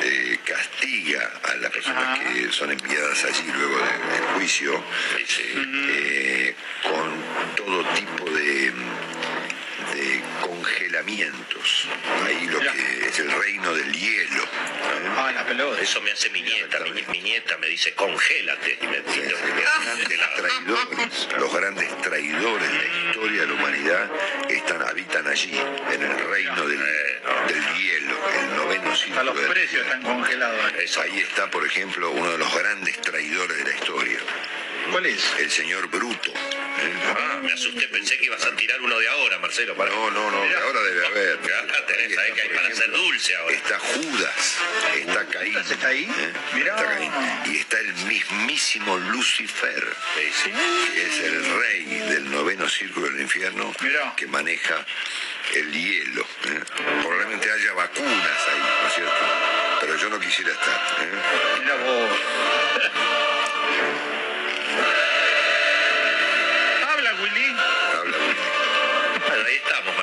eh, castiga a las personas que son enviadas allí luego de- del juicio eh, con todo tipo de, de congelamientos. Ahí lo que es el reino del hielo. ¿eh? Ah, la pelota. Eso me hace mi nieta, mi, mi nieta me dice congélate y me que- de la- traidores, los grandes traidores de la historia de la humanidad están, habitan allí, en el reino del, del hielo, el noveno Hasta círculo. los precios están congelados. Ahí está, por ejemplo, uno de los grandes traidores de la historia. ¿Cuál es? El señor Bruto. Ah, me asusté, pensé que ibas a tirar uno de ahora, Marcelo. Para... No, no, no, ahora debe haber. Ah, tenés, sabés que hay para hacer dulce ahora. Está Judas, está Caín. está ahí? ¿eh? Mirá. Está Caín. Y está el mismísimo Lucifer, que es el rey del noveno círculo del infierno, que maneja el hielo. ¿eh? Probablemente haya vacunas ahí, ¿no es cierto? Pero yo no quisiera estar. ¿eh? Mira vos.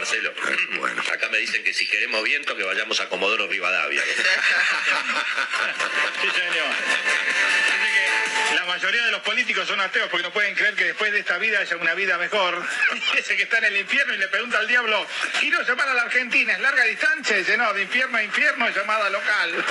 Marcelo. Acá me dicen que si queremos viento, que vayamos a Comodoro Rivadavia. Sí, señor. Dice que la mayoría de los políticos son ateos porque no pueden creer que después de esta vida haya una vida mejor. Ese que está en el infierno y le pregunta al diablo, quiero llamar a la Argentina, ¿es larga distancia? Y dice, no, de infierno a infierno es llamada local.